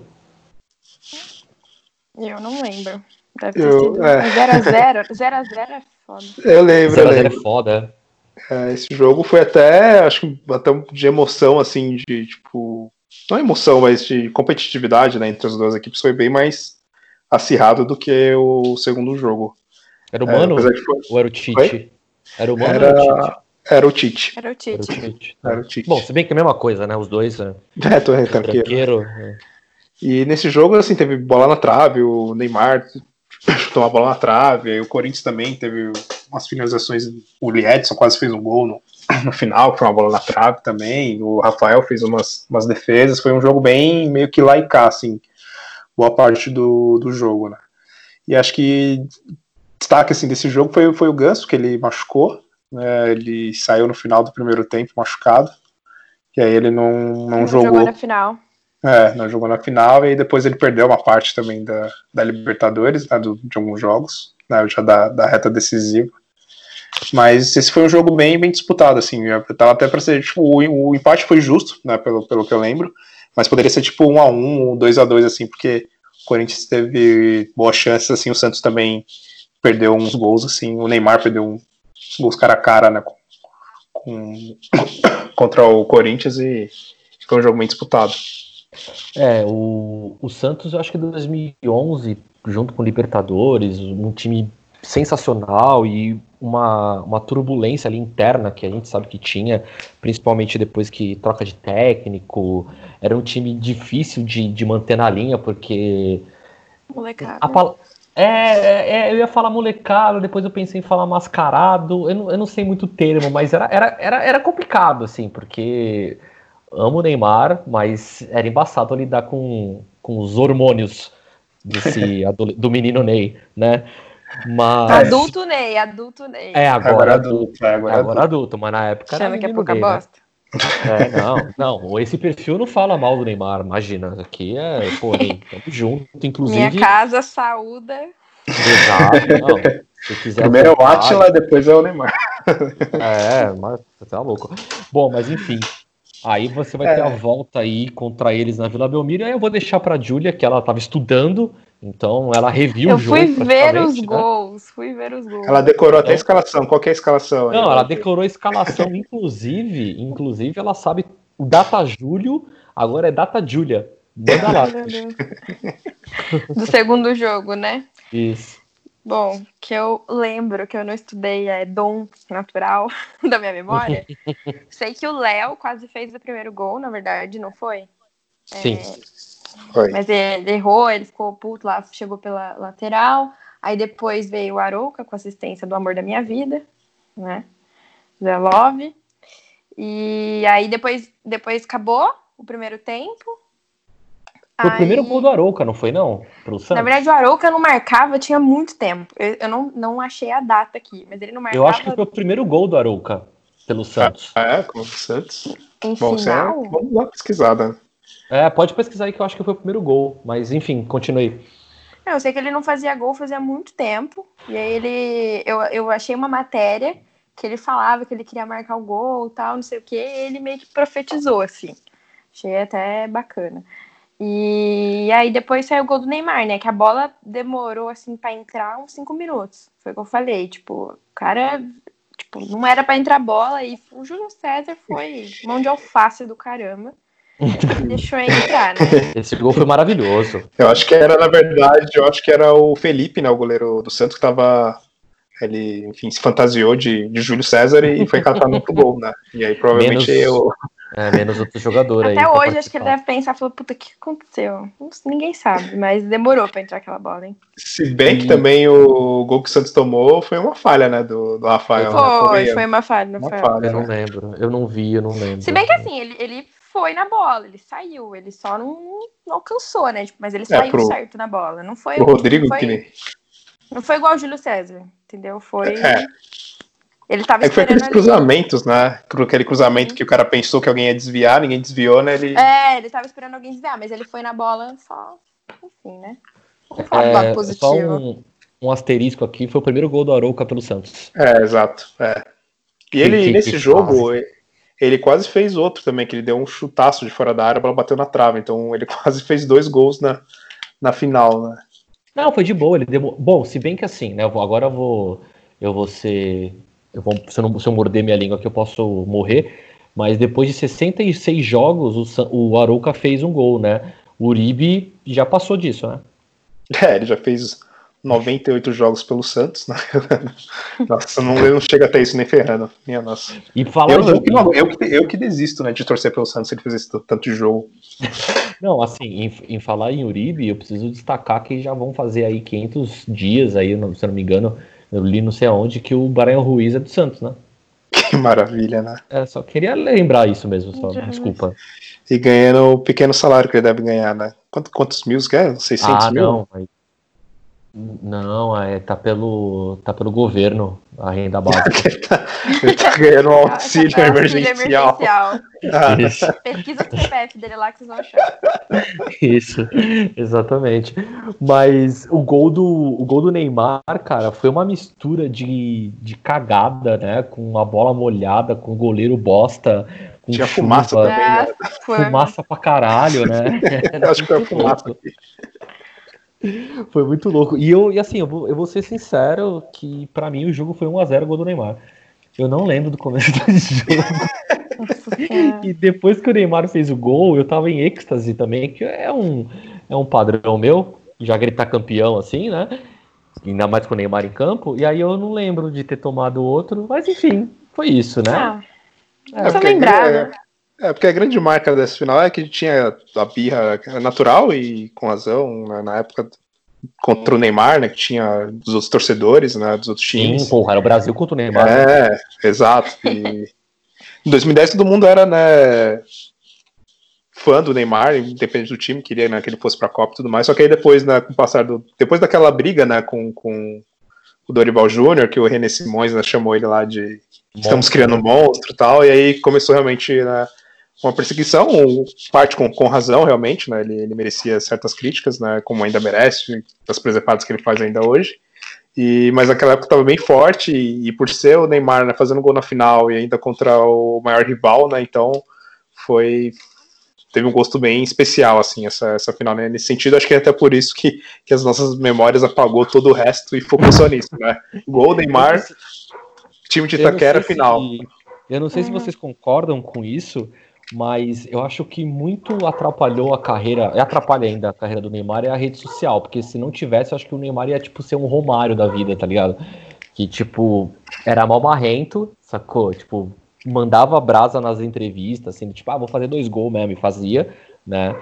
Eu não lembro. Deve ter eu, sido 0x0. 0x0 é. é foda. Eu lembro. 0x0 é foda. É, esse jogo foi até, acho que até de emoção, assim, de tipo. Não emoção, mas de competitividade né, entre as duas equipes foi bem mais acirrado do que o segundo jogo. Era o é, Mano é, foi... ou era o Tite? Era o Mano era... ou o Tite? Era o Tite. Era o Tite. Era o Tite. Bom, se bem que é a mesma coisa, né? Os dois. Né? É, tô retranqueiro. É. E nesse jogo, assim, teve bola na trave, o Neymar <laughs> chutou uma bola na trave, o Corinthians também teve umas finalizações, o Liedson quase fez um gol no, <clears throat> no final, foi uma bola na trave também, o Rafael fez umas, umas defesas, foi um jogo bem meio que lá e cá, assim, boa parte do, do jogo, né? E acho que destaque assim, desse jogo foi, foi o Ganso, que ele machucou, né, ele saiu no final do primeiro tempo machucado, e aí ele não, não, não jogou. jogou na final. É, não jogou na final e depois ele perdeu uma parte também da, da Libertadores, né, do, de alguns jogos, né, já da, da reta decisiva. Mas esse foi um jogo bem, bem disputado, assim. Tava até para ser, tipo, o, o, empate foi justo, né, pelo, pelo que eu lembro. Mas poderia ser tipo 1 a 1 2 a 2 assim, porque o Corinthians teve boas chances, assim, o Santos também perdeu uns gols, assim, o Neymar perdeu uns gols cara a cara, né, com, com <coughs> contra o Corinthians e foi um jogo bem disputado. É, o, o Santos, eu acho que em 2011, junto com o Libertadores, um time sensacional e uma, uma turbulência ali interna que a gente sabe que tinha, principalmente depois que troca de técnico. Era um time difícil de, de manter na linha, porque. Molecada. É, é, é, eu ia falar molecada, depois eu pensei em falar mascarado. Eu não, eu não sei muito o termo, mas era, era, era, era complicado, assim, porque amo o Neymar, mas era embaçado lidar com, com os hormônios desse, <laughs> do menino Ney, né? Mas... Adulto Ney, adulto Ney. É, agora, agora adulto. É, agora, agora adulto. adulto. mas na época Chama que é pouca Ney, né? bosta. Né? É, não, não, esse perfil não fala mal do Neymar, imagina. Aqui é, pô, <laughs> Ney, tamo junto, inclusive. Minha casa, saúda. Exato, não. <laughs> Primeiro é o Atila, depois é o Neymar. É, mas você tá louco. Bom, mas enfim. Aí você vai é. ter a volta aí contra eles na Vila Belmiro. Aí eu vou deixar pra Júlia, que ela tava estudando então ela reviu eu o jogo. Eu fui ver os né? gols, fui ver os gols. Ela decorou até a escalação. Qual é a escalação? Não, ela decorou a escalação, inclusive, inclusive ela sabe o data Júlio, agora é data Júlia. Manda lá. Do segundo jogo, né? Isso. Bom, que eu lembro que eu não estudei é dom natural <laughs> da minha memória. <laughs> Sei que o Léo quase fez o primeiro gol, na verdade, não foi? Sim. É foi. Mas ele errou, ele ficou puto lá, chegou pela lateral. Aí depois veio o Arouca com assistência do amor da minha vida, né? Zé Love. E aí depois, depois acabou o primeiro tempo. Foi aí... o primeiro gol do Arouca, não foi não? Pro Santos? Na verdade, o Arouca não marcava tinha muito tempo. Eu, eu, não, não achei a data aqui, mas ele não marcava. Eu acho que foi o primeiro gol do Arouca pelo Santos. Ah, é, com o Santos. Em Bom, final? É... Vamos dar uma pesquisada. É, pode pesquisar aí que eu acho que foi o primeiro gol. Mas enfim, continue. Eu sei que ele não fazia gol fazia muito tempo. E aí ele. Eu, eu achei uma matéria que ele falava que ele queria marcar o gol e tal, não sei o que, ele meio que profetizou, assim. Achei até bacana. E aí depois saiu o gol do Neymar, né? Que a bola demorou, assim, para entrar uns cinco minutos. Foi o que eu falei. Tipo, o cara. Tipo, não era para entrar bola e o Júlio César foi mão de alface do caramba. <laughs> Deixou entrar, né? Esse gol foi maravilhoso. Eu acho que era, na verdade, eu acho que era o Felipe, né, o goleiro do Santos, que tava. Ele, enfim, se fantasiou de, de Júlio César e foi catar no gol, né? E aí provavelmente menos, eu. É, menos outro jogador Até aí. Até hoje acho que ele deve pensar, falou, puta, o que aconteceu? Ninguém sabe, mas demorou pra entrar aquela bola, hein? Se bem que também o gol que o Santos tomou foi uma falha, né, do, do Rafael. Foi, né? foi uma falha, uma falha. Eu não lembro, eu não vi, eu não lembro. Se bem que assim, ele, ele foi na bola, ele saiu, ele só não, não alcançou, né? Tipo, mas ele É, saiu pro- certo na bola. Não foi, O Rodrigo, não foi, que nem. não foi igual o Júlio César, entendeu? Foi. É. Ele tava É que foi esperando aqueles ali. cruzamentos, né? Aquele cruzamento que o cara pensou que alguém ia desviar, ninguém desviou, né? Ele. É, ele tava esperando alguém desviar, mas ele foi na bola só. Enfim, né? Vamos falar do lado É, positivo. só um, um asterisco aqui, foi o primeiro gol do Arouca pelo Santos. É, exato. É. E ele, que- nesse que jogo, ele quase fez outro também, que ele deu um chutaço de fora da área, a bola bateu na trave. Então ele <laughs> quase fez dois gols na, na final, né? Não, foi de boa, ele demo... Bom, se bem que assim, né? agora eu vou. Eu vou ser. Eu vou, se, eu não, se eu morder minha língua aqui, eu posso morrer. Mas depois de 66 jogos, o, o Arouca fez um gol, né? O Uribe já passou disso, né? É, ele já fez 98 jogos pelo Santos, né? <laughs> Nossa, não, não chega até isso nem ferrando. Minha nossa. E falar Eu, eu, que eu, eu que desisto, né, de torcer pelo Santos se ele fizer esse tanto de jogo. <laughs> Não, assim, em, em falar em Uribe, eu preciso destacar que já vão fazer aí 500 dias aí, se eu não me engano, eu li não sei aonde, que o Brian Ruiz é do Santos, né? Que maravilha, né? É, só queria lembrar isso mesmo, só, Já. desculpa. E ganhando o pequeno salário que ele deve ganhar, né? Quanto, quantos mil é? 600 ah, mil? não, mas- não, é, tá pelo, tá pelo governo, a renda <laughs> básica. ele tá ganhando um Ah, auxílio auxílio emergencial. emergencial. Ah. Pesquisa o CPF dele lá que vocês vão achar. Isso, exatamente. Mas o gol do, o gol do Neymar, cara, foi uma mistura de, de cagada, né? Com a bola molhada, com o goleiro bosta, com Tinha chuva, fumaça também, né? Foi. fumaça pra caralho, né? <laughs> Acho que foi fumaça. <laughs> Foi muito louco. E eu, e assim, eu vou, eu vou ser sincero que pra mim o jogo foi 1x0 gol do Neymar. Eu não lembro do começo <laughs> do jogo. E depois que o Neymar fez o gol, eu tava em êxtase também, que é um, é um padrão meu, já gritar campeão assim, né? Ainda mais com o Neymar em campo. E aí eu não lembro de ter tomado outro, mas enfim, foi isso, né? Ah, É, só lembrar, é, né? É, porque a grande marca dessa final é que tinha a birra natural e com razão, né, na época contra o Neymar, né, que tinha dos outros torcedores, né, dos outros Sim, times. porra, era o Brasil contra o Neymar. É, exato. E <laughs> em 2010 todo mundo era, né, fã do Neymar, independente do time, queria né, que ele fosse pra Copa e tudo mais. Só que aí depois, né, com o passar do. Depois daquela briga, né, com, com o Dorival Júnior, que o René Simões né, chamou ele lá de estamos criando um monstro e tal, e aí começou realmente né, uma perseguição, parte com, com razão, realmente, né, ele, ele merecia certas críticas, né, como ainda merece, das presepadas que ele faz ainda hoje, e, mas naquela época estava bem forte, e, e por ser o Neymar né, fazendo gol na final, e ainda contra o maior rival, né, então foi... Teve um gosto bem especial, assim, essa, essa final, né? Nesse sentido, acho que é até por isso que, que as nossas memórias apagou todo o resto e focou só nisso, né? Gol, Neymar, time de Itaquera, final. se- eu não sei se Uhum. vocês concordam com isso, mas eu acho que muito atrapalhou a carreira, e atrapalha ainda a carreira do Neymar é a rede social, porque se não tivesse, eu acho que o Neymar ia tipo ser um Romário da vida, tá ligado? Que tipo era mal marrento, sacou? Tipo, mandava brasa nas entrevistas, assim, tipo, ah, vou fazer dois gols mesmo, e fazia, né?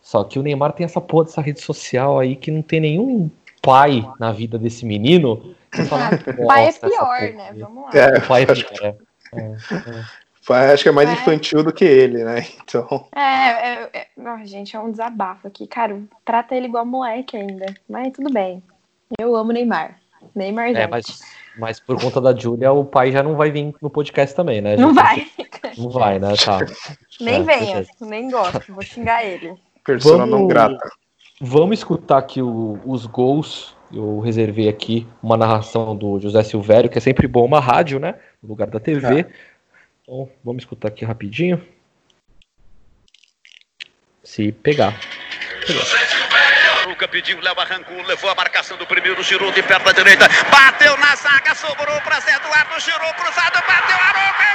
Só que o Neymar tem essa porra dessa rede social aí que não tem nenhum pai na vida desse menino. que fala, <laughs> O pai é "Nossa, essa pior, né? aí." Vamos lá. É, O pai é pior, é. Acho que é mais É. infantil do que ele, né? <laughs> Então, É, é, é, não, gente, é um desabafo aqui. Cara, trata ele igual moleque ainda. Mas tudo bem. Eu amo Neymar. Neymar, gente. É, mas, mas por conta da Júlia, o pai já não vai vir no podcast também, né? Não Já- vai. Não vai, né? Tá. <laughs> Nem É, venha. Nem gosto. Vou xingar ele. persona Vamos- não grata. Vamos escutar aqui o- os gols. Eu reservei aqui uma narração do José Silvério, que é sempre bom uma rádio, né? No lugar da TV. Então, vamos escutar aqui rapidinho. Se pegar. Luca pediu, Léo arrancou, levou a marcação do primeiro, girou de perna direita, bateu na zaga, sobrou para Zé Eduardo, girou cruzado, bateu, Arouca, é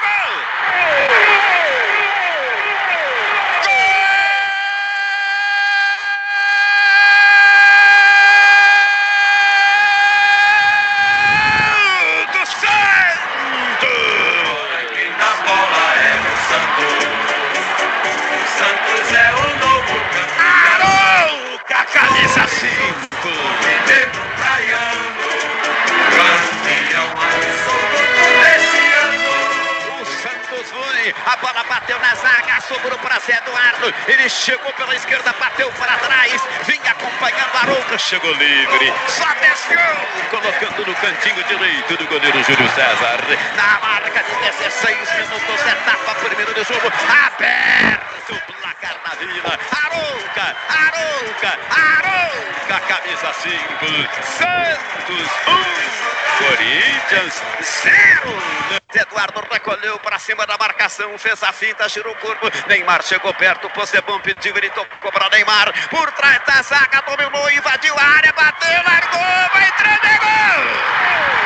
Arouca, camisa 5! Pedro Praiano, campeão absoluto desse ano. O Santos foi A bola bateu na zaga, sobrou para Zé Eduardo. Ele chegou pela esquerda, bateu para trás. Vinha acompanhando Arouca, chegou livre. Só desceu, colocando no cantinho direito do goleiro Júlio César. Na marca de 16 minutos, etapa primeiro do jogo. Aberto o placar na vila. Arouca, Arouca, Arouca, camisa 5. Santos 1, Corinthians 0. Eduardo recolheu para cima da marcação, fez a finta, girou o corpo. Neymar chegou perto, Possebon pediu, ele tocou para Neymar. Por trás da zaga, dominou, invadiu a área, bateu, largou, vai entrar, é! Gol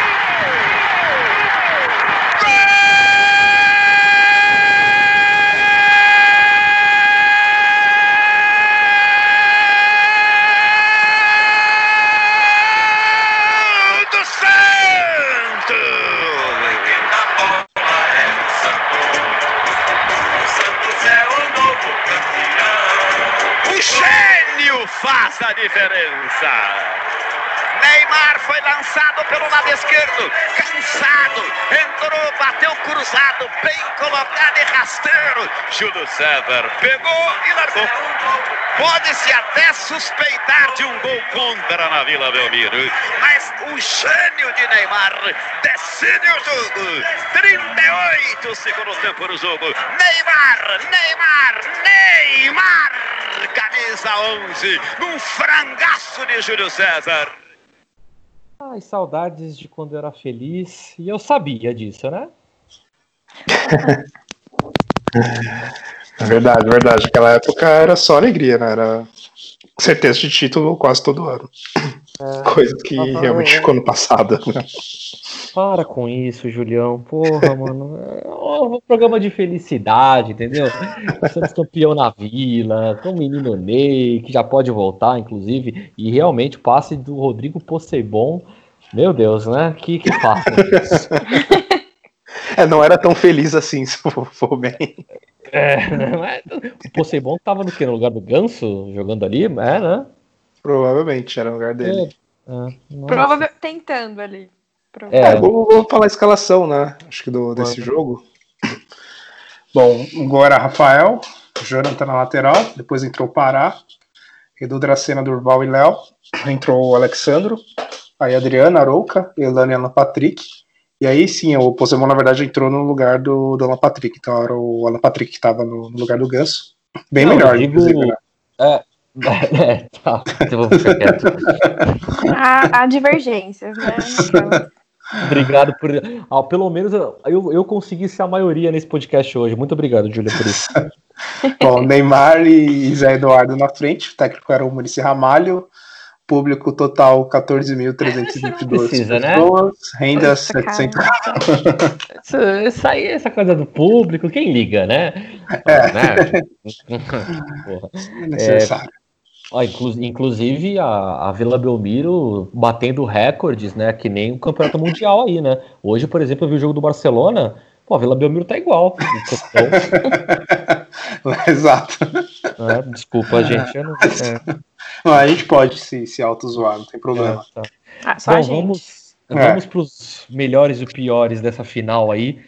diferença. Neymar foi lançado pelo lado esquerdo, cansado, entrou, bateu cruzado, bem colocado e rasteiro. Júlio César pegou e largou. Pode-se até suspeitar de um gol contra na Vila Belmiro, mas o gênio de Neymar decide o jogo. 38 segundo tempo no jogo. Neymar, Neymar, Neymar, camisa 11, num frangaço de Júlio César. Ai, saudades de quando eu era feliz. E eu sabia disso, né? <laughs> É verdade, verdade. Naquela época era só alegria, né? Era certeza de título quase todo ano. Coisa que Ah, realmente é. ficou no passado. Né? Para com isso, Julião. Porra, <laughs> mano. É um programa de felicidade, entendeu? Somos campeão na vila, com o menino Ney, que já pode voltar, inclusive. E realmente o passe do Rodrigo Possebon. Meu Deus, né? Que, que fácil. <laughs> É, não era tão feliz assim, <laughs> se for, for bem. É, mas o Possebon tava no que? No lugar do Ganso, jogando ali? É, né? Provavelmente era o lugar dele. É, nossa. Provavelmente tentando ali. É, É, vou, vou falar a escalação, né? Acho que do, desse Bora. jogo. Bom, o gol era Rafael, Jonathan na lateral, depois entrou o Pará, Edu Dracena, Durval e Léo, entrou o Alexandro, aí Adriana, Arouca, Elane e Alan Patrick. E aí sim, o Posemon na verdade entrou no lugar do, do Alan Patrick, então era o Alan Patrick que estava no, no lugar do Ganso. Bem Não, melhor, digo- inclusive. Né? É, <laughs> tá. Eu vou ficar quieto. Há, há divergências, né? <laughs> Obrigado por. Ah, pelo menos eu, eu, consegui ser a maioria nesse podcast hoje. Muito obrigado, Júlia, por isso. <laughs> Bom, Neymar e Zé Eduardo na frente, o técnico era o Maurício Ramalho, público total 14.322 Precisa, né? pessoas, renda Puta, 700. cara. Isso, isso aí, essa coisa do público, quem liga, né? É. Né? Porra. necessário. Ó, inclu- inclusive a, a Vila Belmiro batendo recordes, né? Que nem o campeonato mundial aí, né? Hoje, por exemplo, eu vi o jogo do Barcelona. Pô, a Vila Belmiro tá igual. Então, <laughs> Exato. né, desculpa, gente. Eu não, é, Não, a gente pode se, se auto-zoar, não tem problema. é, tá. Ah, só gente. vamos, É. vamos para os melhores e piores dessa final aí,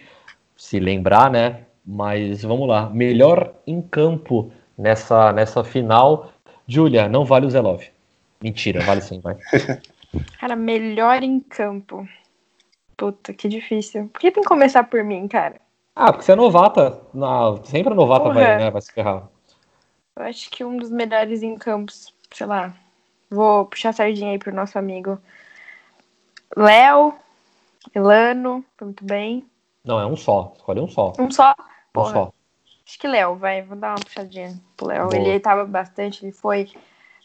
se lembrar, né? Mas vamos lá. Melhor em campo nessa, nessa final. Júlia, não vale o Zelov. Mentira, vale sim, vai. <laughs> Cara, melhor em campo. Puta, que difícil. Por que tem que começar por mim, cara? Ah, porque você é novata. Na, sempre a novata Porra. vai, né, vai se ferrar. Eu acho que um dos melhores em campos, sei lá. Vou puxar a sardinha aí pro nosso amigo Léo, Elano, muito bem. Não, é um só. Escolhe um só. Um só? Um Porra. só. Acho que Léo, vai, vou dar uma puxadinha pro Léo. Ele tava bastante, ele foi.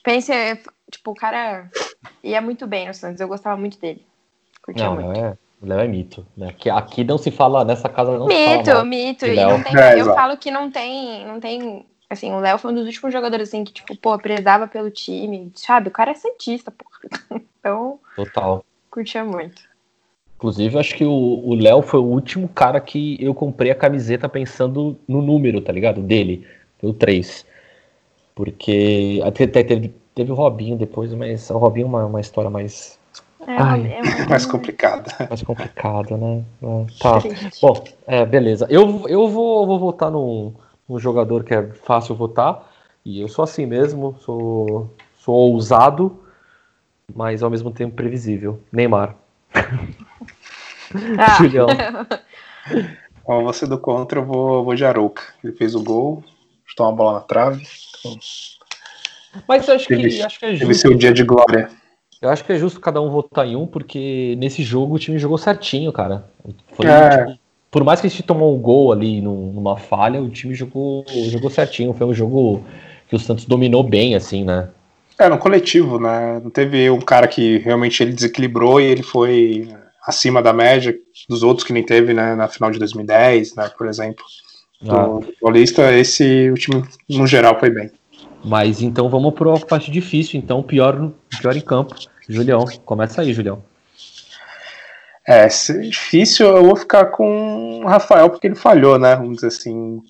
Pense, tipo, o cara ia muito bem no Santos, eu gostava muito dele. Curtia Não, muito. Léo é, o Léo é mito. Né? Aqui, aqui não se fala, nessa casa não se fala Mito, mito. E É, eu falo que não tem, não tem. Assim, o Léo foi um dos últimos jogadores assim que, tipo, pô, prezava pelo time, sabe? O cara é santista, porra. <laughs> Então, Total. curtia muito. Inclusive, acho que o Léo foi o último cara que eu comprei a camiseta pensando no número, tá ligado? Dele. O 3. Porque até, teve, teve o Robinho depois, mas o Robinho é uma, uma história mais É, Ai. é uma- <laughs> Mais complicado. Mais complicado, né? É, Tá. Bom, é, beleza. Eu, eu vou, vou votar num, num jogador que é fácil votar. E eu sou assim mesmo, sou, sou ousado, mas ao mesmo tempo previsível. Neymar. <laughs> Ah, <laughs> Julião. <laughs> Bom, você do contra, eu vou, vou de Arouca. Ele fez o gol, chutou uma bola na trave. Mas eu acho que, Teve- acho que é justo. seu dia de glória. Eu acho que é justo cada um votar em um, porque nesse jogo o time jogou certinho, cara. Foi, É. tipo, por mais que a gente tomou um gol ali num- numa falha, o time jogou, jogou certinho. Foi um jogo que o Santos dominou bem, assim, né? É, no coletivo, né? Não teve um cara que realmente ele desequilibrou e ele foi acima da média dos outros que nem teve, né? Na final de 2010, né? Por exemplo. Ah, Do Paulista, esse o time no geral foi bem. mas então vamos para a parte difícil, então pior, pior em campo. Julião, começa aí, Julião. É, se é difícil, eu vou ficar com o Rafael porque ele falhou, né? Vamos dizer assim.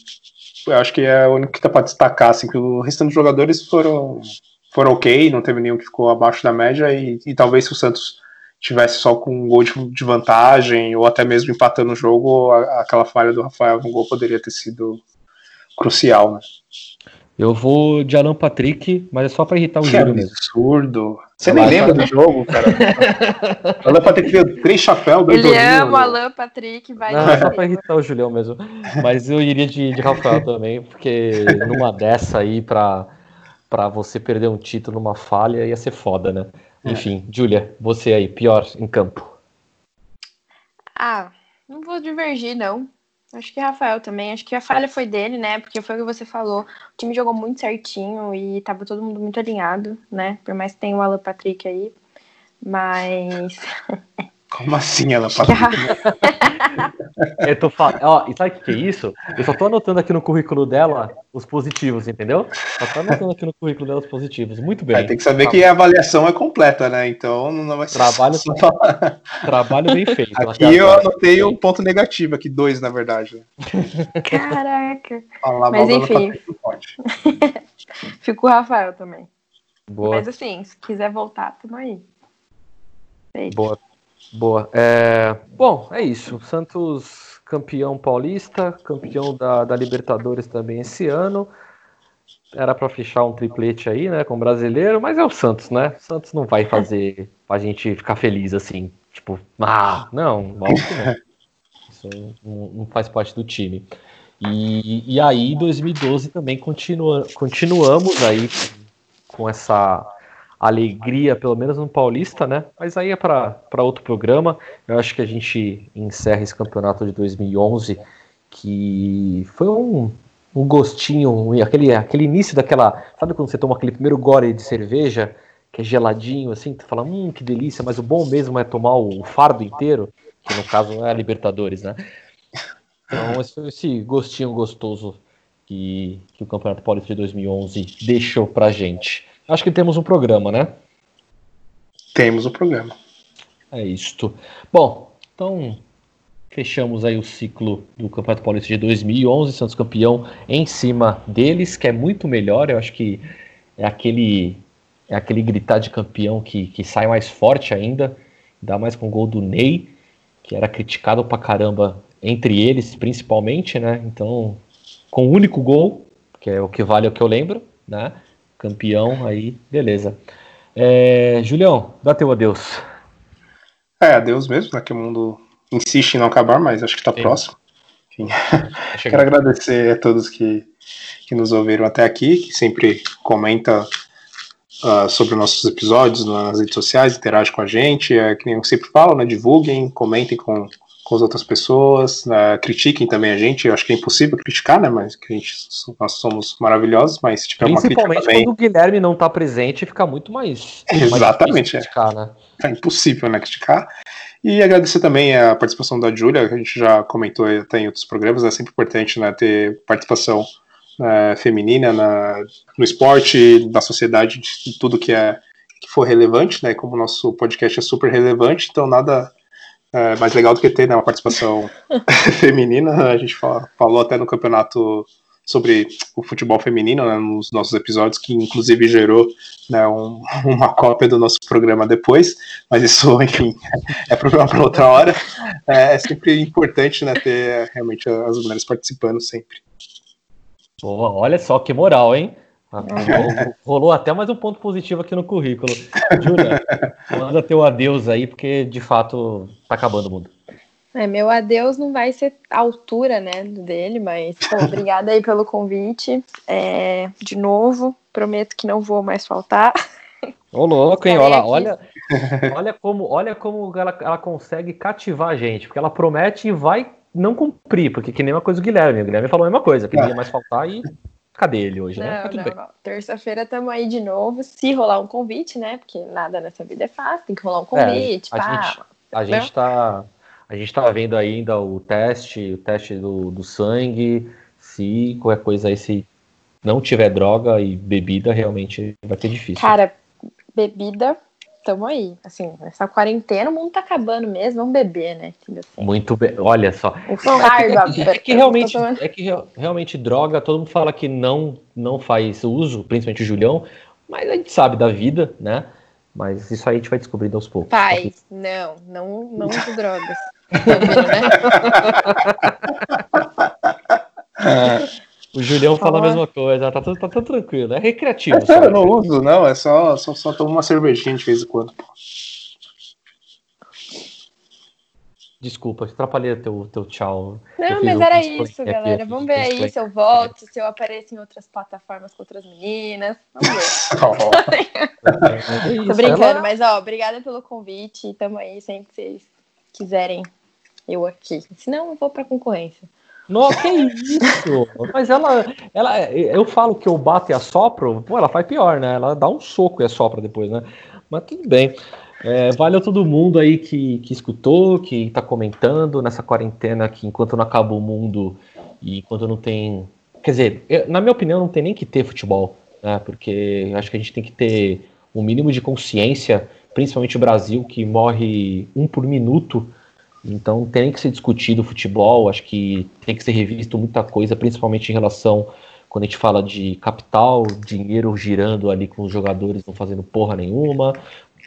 Eu acho que é o único que dá pra destacar, assim, que o restante dos jogadores foram, foram ok, não teve nenhum que ficou abaixo da média, e, e talvez se o Santos tivesse só com um gol de, de vantagem, ou até mesmo empatando o jogo, a- aquela falha do Rafael no gol poderia ter sido crucial, né? Eu vou de Alan Patrick, mas é só para irritar o Que Júlio mesmo. absurdo. Você nem lembra do jogo, cara. Ter que ver três chapéus, dois Ele ama o Alan Patrick, vai Não, é só pra irritar o Julião mesmo. Mas eu iria de, de Rafael também, porque numa dessa aí, pra, pra você perder um título numa falha, ia ser foda, né? Enfim, Júlia, você aí, pior em campo. Ah, não vou divergir, não. Acho que Rafael também. Acho que a falha foi dele, né? Porque foi o que você falou. O time jogou muito certinho e tava todo mundo muito alinhado, né? Por mais que tenha o Alan Patrick aí. Mas. <laughs> Como assim ela passou? <laughs> Eu tô falando, ó, e sabe o que, que é isso? Eu só tô anotando aqui no currículo dela os positivos, entendeu? Só tô anotando aqui no currículo dela os positivos. Muito bem. É, tem que saber que a avaliação é completa, né? Então não vai ser Trabalho- só- <laughs> Trabalho bem feito. Aqui eu anotei um ponto negativo, aqui dois, na verdade. Caraca. Falar Mas enfim. Patrick não pode. <laughs> Fico o Rafael também. Boa. Mas assim, se quiser voltar, tamo aí. Feito. Boa. Boa. É, Bom, é isso. Santos campeão paulista, campeão da, da Libertadores também esse ano. Era para fechar um triplete aí, né, com o brasileiro, mas é o Santos, né? O Santos não vai fazer pra gente ficar feliz assim, tipo, ah, não, que não. Isso não, não faz parte do time. E, e aí, 2012 também continua, continuamos aí com essa alegria, pelo menos no Paulista, né? Mas aí é para outro programa. Eu acho que a gente encerra esse campeonato de 2011, que foi um, um gostinho, aquele, aquele início daquela. Sabe quando você toma aquele primeiro gole de cerveja, que é geladinho, assim, tu fala, hum, que delícia, mas o bom mesmo é tomar o, fardo inteiro, que no caso não é a Libertadores, né? Então, esse, esse gostinho gostoso que, que o Campeonato Paulista de 2011 deixou pra gente. Acho que temos um programa, né? Temos o programa. É isto. Bom, então fechamos aí o ciclo do Campeonato Paulista de 2011, Santos campeão em cima deles, que é muito melhor. Eu acho que é aquele é aquele gritar de campeão que, que sai mais forte ainda, dá mais com o gol do Ney, que era criticado pra caramba entre eles, principalmente, né? Então, com o único gol, que é o que vale é o que eu lembro, né? Campeão aí, beleza. É, Julião, dá teu adeus. É, adeus mesmo, né? Que o mundo insiste em não acabar, mas acho que tá Sim. próximo. Tá <laughs> Quero agradecer a todos que, que nos ouviram até aqui, que sempre comenta ah, sobre nossos episódios nas redes sociais, interage com a gente, é, que nem eu sempre falo, né? Divulguem, comentem com, com as outras pessoas, né, critiquem também a gente. Eu acho que é impossível criticar, né? Mas que a gente, nós somos maravilhosos, mas se tiver uma crítica Principalmente também, quando o Guilherme não tá presente, fica muito mais. mais Exatamente, difícil é. criticar, né? é impossível né, criticar. E agradecer também a participação da Júlia, que a gente já comentou até em outros programas, é sempre importante né, ter participação né, feminina na, no esporte, na sociedade, de tudo que, é, que for relevante, né? Como o nosso podcast é super relevante, então nada é, mais legal do que ter né, uma participação <laughs> feminina. A gente fala- falou até no campeonato sobre o futebol feminino né, nos nossos episódios, que inclusive gerou né, um, <laughs> uma cópia do nosso programa depois, mas isso, <laughs> enfim, é problema para outra hora. É, é, sempre importante né, ter realmente as mulheres participando sempre. Boa, olha só que moral, hein? Rolou até mais um ponto positivo aqui no currículo. Júlia, manda teu adeus aí, porque de fato tá acabando o mundo. É, meu adeus não vai ser a altura, né, dele, mas pô, obrigada aí pelo convite. É, de novo, prometo que não vou mais faltar. Ô louco, hein? Olha, olha, olha como, olha como ela, ela consegue cativar a gente, porque ela promete e vai não cumprir, porque que nem uma coisa do Guilherme. O Guilherme falou a mesma coisa, que não ia mais faltar e cadê ele hoje, né? Não, não, não. Terça-feira estamos aí de novo, se rolar um convite, né? Porque nada nessa vida é fácil, tem que rolar um convite. É, a, pá, gente, a gente tá. A gente tá vendo ainda o teste, o teste do, do sangue. Se qualquer coisa aí, se não tiver droga e bebida, realmente vai ter difícil. Cara, bebida tamo aí. Assim, essa quarentena o mundo tá acabando mesmo, vamos beber, né? Assim. Muito bem. Olha só. O é, é, que realmente, é que realmente droga, todo mundo fala que não, não faz uso, principalmente o Julião, mas a gente sabe da vida, né? Mas isso aí a gente vai descobrindo aos poucos. Pai, não, não, não <laughs> uso drogas. né? <laughs> O Julião fala a mesma coisa, tá tudo, tá tudo tranquilo, é recreativo. É sério, eu não uso, não, é só, só, só tomo uma cervejinha de vez em quando. Desculpa, atrapalhei teu, teu tchau. Não, mas era isso, galera. Vamos ver aí se eu volto, se eu apareço em outras plataformas com outras meninas. Vamos ver. <laughs> é Tô brincando, mas ó, obrigada pelo convite. Tamo aí sempre que vocês quiserem eu aqui. Senão eu vou pra concorrência. Não, que isso? Mas ela, ela, eu falo que eu bato e assopro, pô, ela faz pior, né? Ela dá um soco e assopra depois, né? Mas tudo bem. É, valeu todo mundo aí que, que escutou, que tá comentando nessa quarentena que enquanto não acaba o mundo e enquanto não tem. Quer dizer, eu, na minha opinião, não tem nem que ter futebol, né? Porque acho que a gente tem que ter um mínimo de consciência, principalmente o Brasil, que morre um por minuto então tem que ser discutido o futebol, acho que tem que ser revisto muita coisa, principalmente em relação quando a gente fala de capital, dinheiro girando ali com os jogadores não fazendo porra nenhuma.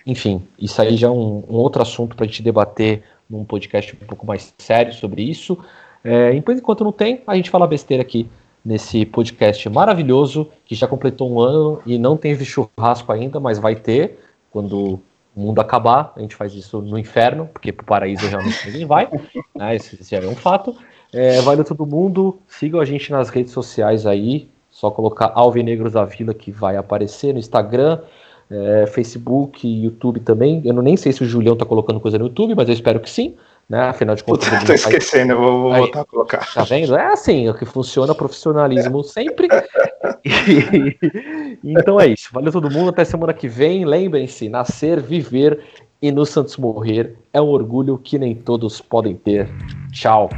Enfim, isso aí já é um, um outro assunto para a gente debater num podcast um pouco mais sério sobre isso. É, enquanto não tem, a gente fala besteira aqui nesse podcast maravilhoso que já completou um ano e não teve churrasco ainda, mas vai ter quando o mundo acabar, a gente faz isso no inferno, porque para o paraíso realmente <laughs> ninguém vai, né? Esse, esse é um fato. É, valeu todo mundo, sigam a gente nas redes sociais aí, só colocar Alvinegros da Vila que vai aparecer no Instagram, é, Facebook, YouTube também. Eu não nem sei se o Julião tá colocando coisa no YouTube, mas eu espero que sim né? Afinal de contas. Puta, tô esquecendo, eu vou, vou voltar a colocar. Tá vendo? É assim, é o que funciona profissionalismo sempre. <laughs> E, então é isso. Valeu todo mundo, até semana que vem. Lembrem-se, nascer, viver e no Santos morrer é um orgulho que nem todos podem ter. Tchau.